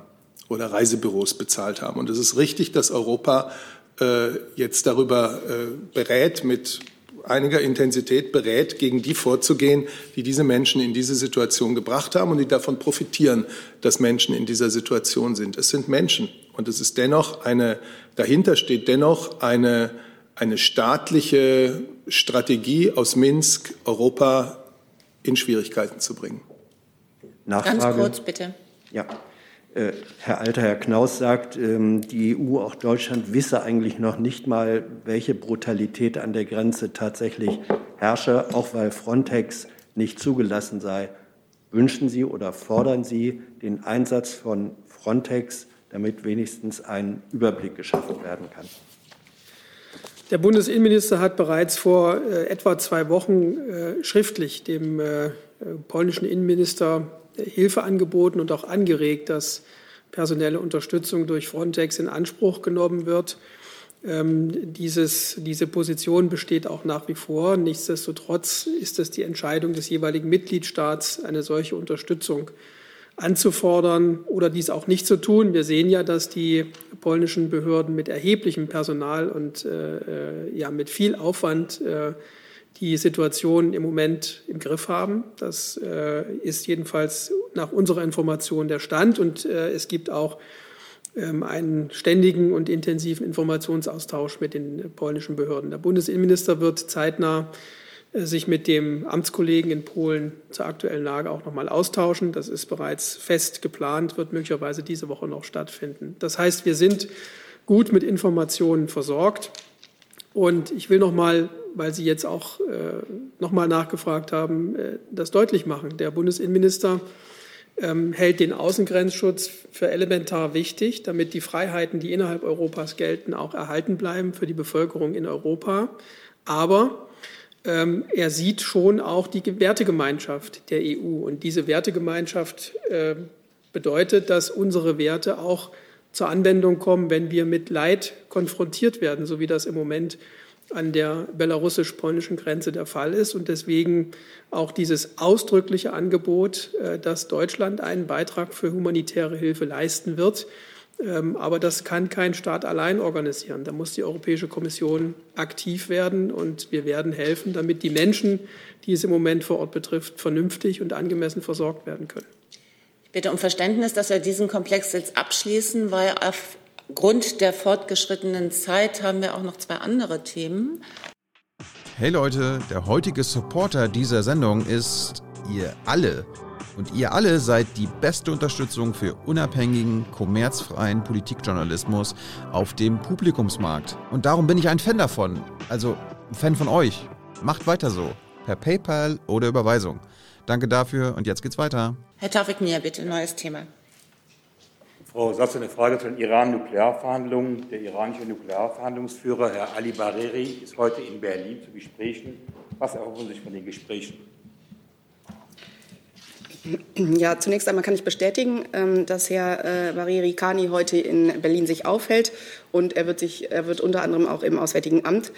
oder Reisebüros bezahlt haben. Und es ist richtig, dass Europa äh, jetzt darüber äh, berät, mit einiger Intensität berät, gegen die vorzugehen, die diese Menschen in diese Situation gebracht haben und die davon profitieren, dass Menschen in dieser Situation sind. Es sind Menschen und es ist dennoch eine, dahinter steht dennoch eine eine staatliche Strategie aus Minsk, Europa in Schwierigkeiten zu bringen. Nachfrage. Ganz kurz, bitte. Ja. Äh, Herr Alter, Herr Knaus sagt, ähm, die EU, auch Deutschland, wisse eigentlich noch nicht mal, welche Brutalität an der Grenze tatsächlich herrsche, auch weil Frontex nicht zugelassen sei. Wünschen Sie oder fordern Sie den Einsatz von Frontex, damit wenigstens ein Überblick geschaffen werden kann? Der Bundesinnenminister hat bereits vor äh, etwa zwei Wochen äh, schriftlich dem äh, polnischen Innenminister Hilfe angeboten und auch angeregt, dass personelle Unterstützung durch Frontex in Anspruch genommen wird. Ähm, dieses, diese Position besteht auch nach wie vor. Nichtsdestotrotz ist es die Entscheidung des jeweiligen Mitgliedstaats, eine solche Unterstützung anzufordern oder dies auch nicht zu tun. Wir sehen ja, dass die polnischen Behörden mit erheblichem Personal und äh, äh, ja, mit viel Aufwand äh, die Situation im Moment im Griff haben. Das äh, ist jedenfalls nach unserer Information der Stand. Und äh, es gibt auch ähm, einen ständigen und intensiven Informationsaustausch mit den polnischen Behörden. Der Bundesinnenminister wird zeitnah sich mit dem Amtskollegen in Polen zur aktuellen Lage auch noch mal austauschen. Das ist bereits fest geplant, wird möglicherweise diese Woche noch stattfinden. Das heißt, wir sind gut mit Informationen versorgt. Und ich will noch mal, weil Sie jetzt auch äh, noch mal nachgefragt haben, äh, das deutlich machen. Der Bundesinnenminister ähm, hält den Außengrenzschutz für elementar wichtig, damit die Freiheiten, die innerhalb Europas gelten, auch erhalten bleiben für die Bevölkerung in Europa. Aber ähm, er sieht schon auch die Wertegemeinschaft der EU. Und diese Wertegemeinschaft äh, bedeutet, dass unsere Werte auch zur Anwendung kommen, wenn wir mit Leid konfrontiert werden, so wie das im Moment an der belarussisch-polnischen Grenze der Fall ist. Und deswegen auch dieses ausdrückliche Angebot, äh, dass Deutschland einen Beitrag für humanitäre Hilfe leisten wird. Ähm, aber das kann kein Staat allein organisieren. Da muss die Europäische Kommission aktiv werden und wir werden helfen, damit die Menschen, die es im Moment vor Ort betrifft, vernünftig und angemessen versorgt werden können. Ich bitte um Verständnis, dass wir diesen Komplex jetzt abschließen, weil aufgrund der fortgeschrittenen Zeit haben wir auch noch zwei andere Themen. Hey Leute, der heutige Supporter dieser Sendung ist ihr alle. Und ihr alle seid die beste Unterstützung für unabhängigen, kommerzfreien Politikjournalismus auf dem Publikumsmarkt. Und darum bin ich ein Fan davon. Also ein Fan von euch. Macht weiter so. Per PayPal oder Überweisung. Danke dafür und jetzt geht's weiter. Herr Tafik Nia, bitte, neues Thema. Frau Satz, eine Frage zu den Iran-Nuklearverhandlungen. Der iranische Nuklearverhandlungsführer, Herr Ali Bareri, ist heute in Berlin zu Gesprächen. Was erhoffen Sie sich von den Gesprächen? Ja, zunächst einmal kann ich bestätigen, ähm, dass Herr äh, Bareri Kani heute in Berlin sich aufhält und er wird, sich, er wird unter anderem auch im Auswärtigen Amt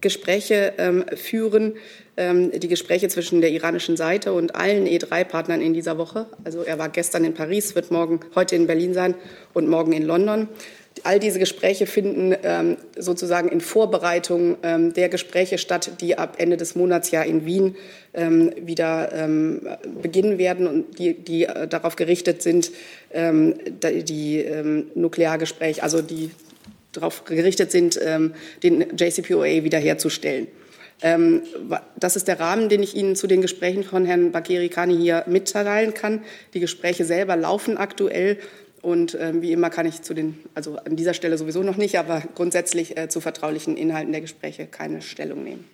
Gespräche ähm, führen, ähm, die Gespräche zwischen der iranischen Seite und allen E3-Partnern in dieser Woche. Also er war gestern in Paris, wird morgen heute in Berlin sein und morgen in London. All diese Gespräche finden ähm, sozusagen in Vorbereitung ähm, der Gespräche statt, die ab Ende des Monats ja in Wien ähm, wieder ähm, beginnen werden und die, die äh, darauf gerichtet sind, ähm, die ähm, Nukleargespräche, also die darauf gerichtet sind, den JCPOA wiederherzustellen. Das ist der Rahmen, den ich Ihnen zu den Gesprächen von Herrn Bakeri Kani hier mitteilen kann. Die Gespräche selber laufen aktuell und äh, wie immer kann ich zu den, also an dieser Stelle sowieso noch nicht, aber grundsätzlich äh, zu vertraulichen Inhalten der Gespräche keine Stellung nehmen.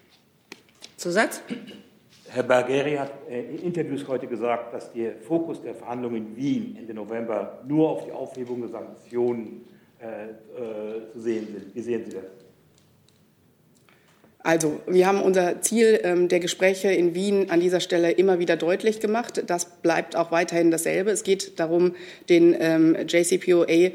Zusatz? Herr Bargheri hat äh, in Interviews heute gesagt, dass der Fokus der Verhandlungen in Wien Ende November nur auf die Aufhebung der Sanktionen äh, äh, zu sehen sind. Wie sehen Sie das? Also, wir haben unser Ziel ähm, der Gespräche in Wien an dieser Stelle immer wieder deutlich gemacht. Das bleibt auch weiterhin dasselbe. Es geht darum, den ähm, JCPOA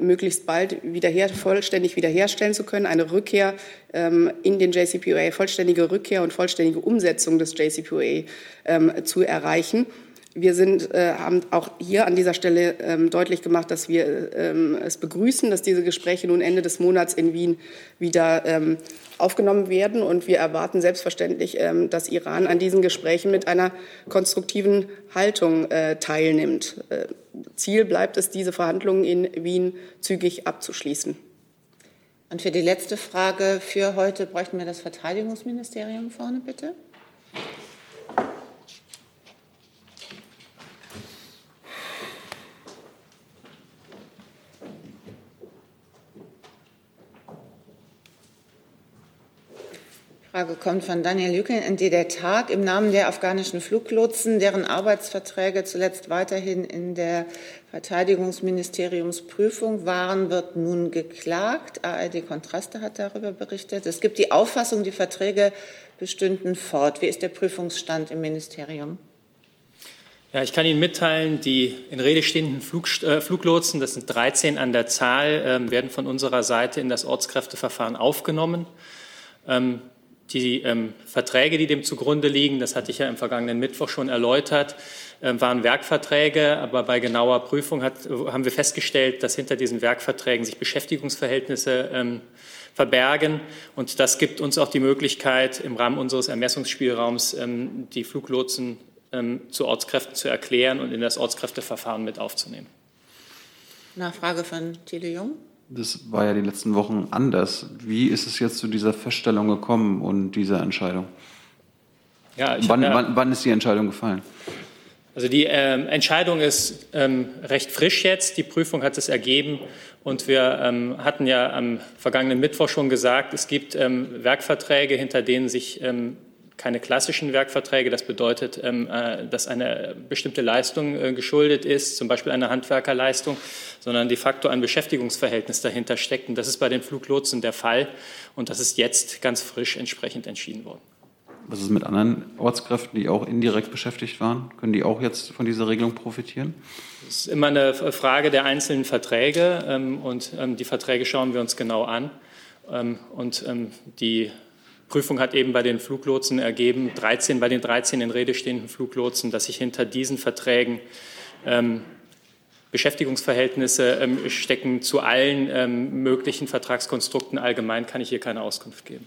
möglichst bald wiederher, vollständig wiederherstellen zu können, eine Rückkehr ähm, in den JCPOA, vollständige Rückkehr und vollständige Umsetzung des JCPOA ähm, zu erreichen. Wir sind, äh, haben auch hier an dieser Stelle ähm, deutlich gemacht, dass wir ähm, es begrüßen, dass diese Gespräche nun Ende des Monats in Wien wieder ähm, aufgenommen werden. Und wir erwarten selbstverständlich, ähm, dass Iran an diesen Gesprächen mit einer konstruktiven Haltung äh, teilnimmt. Äh, Ziel bleibt es, diese Verhandlungen in Wien zügig abzuschließen. Und für die letzte Frage für heute bräuchten wir das Verteidigungsministerium vorne, bitte. Frage kommt von Daniel Lüken, ND der Tag. Im Namen der afghanischen Fluglotsen, deren Arbeitsverträge zuletzt weiterhin in der Verteidigungsministeriumsprüfung waren, wird nun geklagt. ARD Kontraste hat darüber berichtet. Es gibt die Auffassung, die Verträge bestünden fort. Wie ist der Prüfungsstand im Ministerium? Ja, ich kann Ihnen mitteilen, die in Rede stehenden Flug, äh, Fluglotsen, das sind 13 an der Zahl, äh, werden von unserer Seite in das Ortskräfteverfahren aufgenommen. Ähm, die ähm, Verträge, die dem zugrunde liegen, das hatte ich ja im vergangenen Mittwoch schon erläutert, äh, waren Werkverträge, aber bei genauer Prüfung hat, haben wir festgestellt, dass hinter diesen Werkverträgen sich Beschäftigungsverhältnisse ähm, verbergen. Und das gibt uns auch die Möglichkeit, im Rahmen unseres Ermessungsspielraums ähm, die Fluglotsen ähm, zu Ortskräften zu erklären und in das Ortskräfteverfahren mit aufzunehmen. Nachfrage von Thilo Jung. Das war ja die letzten Wochen anders. Wie ist es jetzt zu dieser Feststellung gekommen und dieser Entscheidung? Ja, wann, hab, wann, wann, ist die Entscheidung gefallen? Also die ähm, Entscheidung ist ähm, recht frisch jetzt. Die Prüfung hat es ergeben. Und wir ähm, hatten ja am vergangenen Mittwoch schon gesagt, es gibt ähm, Werkverträge, hinter denen sich ähm, keine klassischen Werkverträge. Das bedeutet, ähm, äh, dass eine bestimmte Leistung äh, geschuldet ist, zum Beispiel eine Handwerkerleistung, sondern de facto ein Beschäftigungsverhältnis dahinter steckt. Und das ist bei den Fluglotsen der Fall. Und das ist jetzt ganz frisch entsprechend entschieden worden. Was ist mit anderen Ortskräften, die auch indirekt beschäftigt waren? Können die auch jetzt von dieser Regelung profitieren? Das ist immer eine Frage der einzelnen Verträge. Ähm, und die Verträge schauen wir uns genau an. Und die Prüfung hat eben bei den Fluglotsen ergeben, 13, bei den 13 in Rede stehenden Fluglotsen, dass sich hinter diesen Verträgen ähm, Beschäftigungsverhältnisse ähm, stecken. Zu allen ähm, möglichen Vertragskonstrukten allgemein kann ich hier keine Auskunft geben.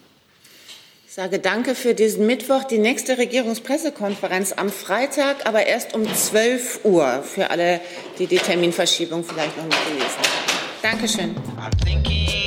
Ich sage danke für diesen Mittwoch. Die nächste Regierungspressekonferenz am Freitag, aber erst um 12 Uhr für alle, die die Terminverschiebung vielleicht noch nicht gelesen haben. Dankeschön.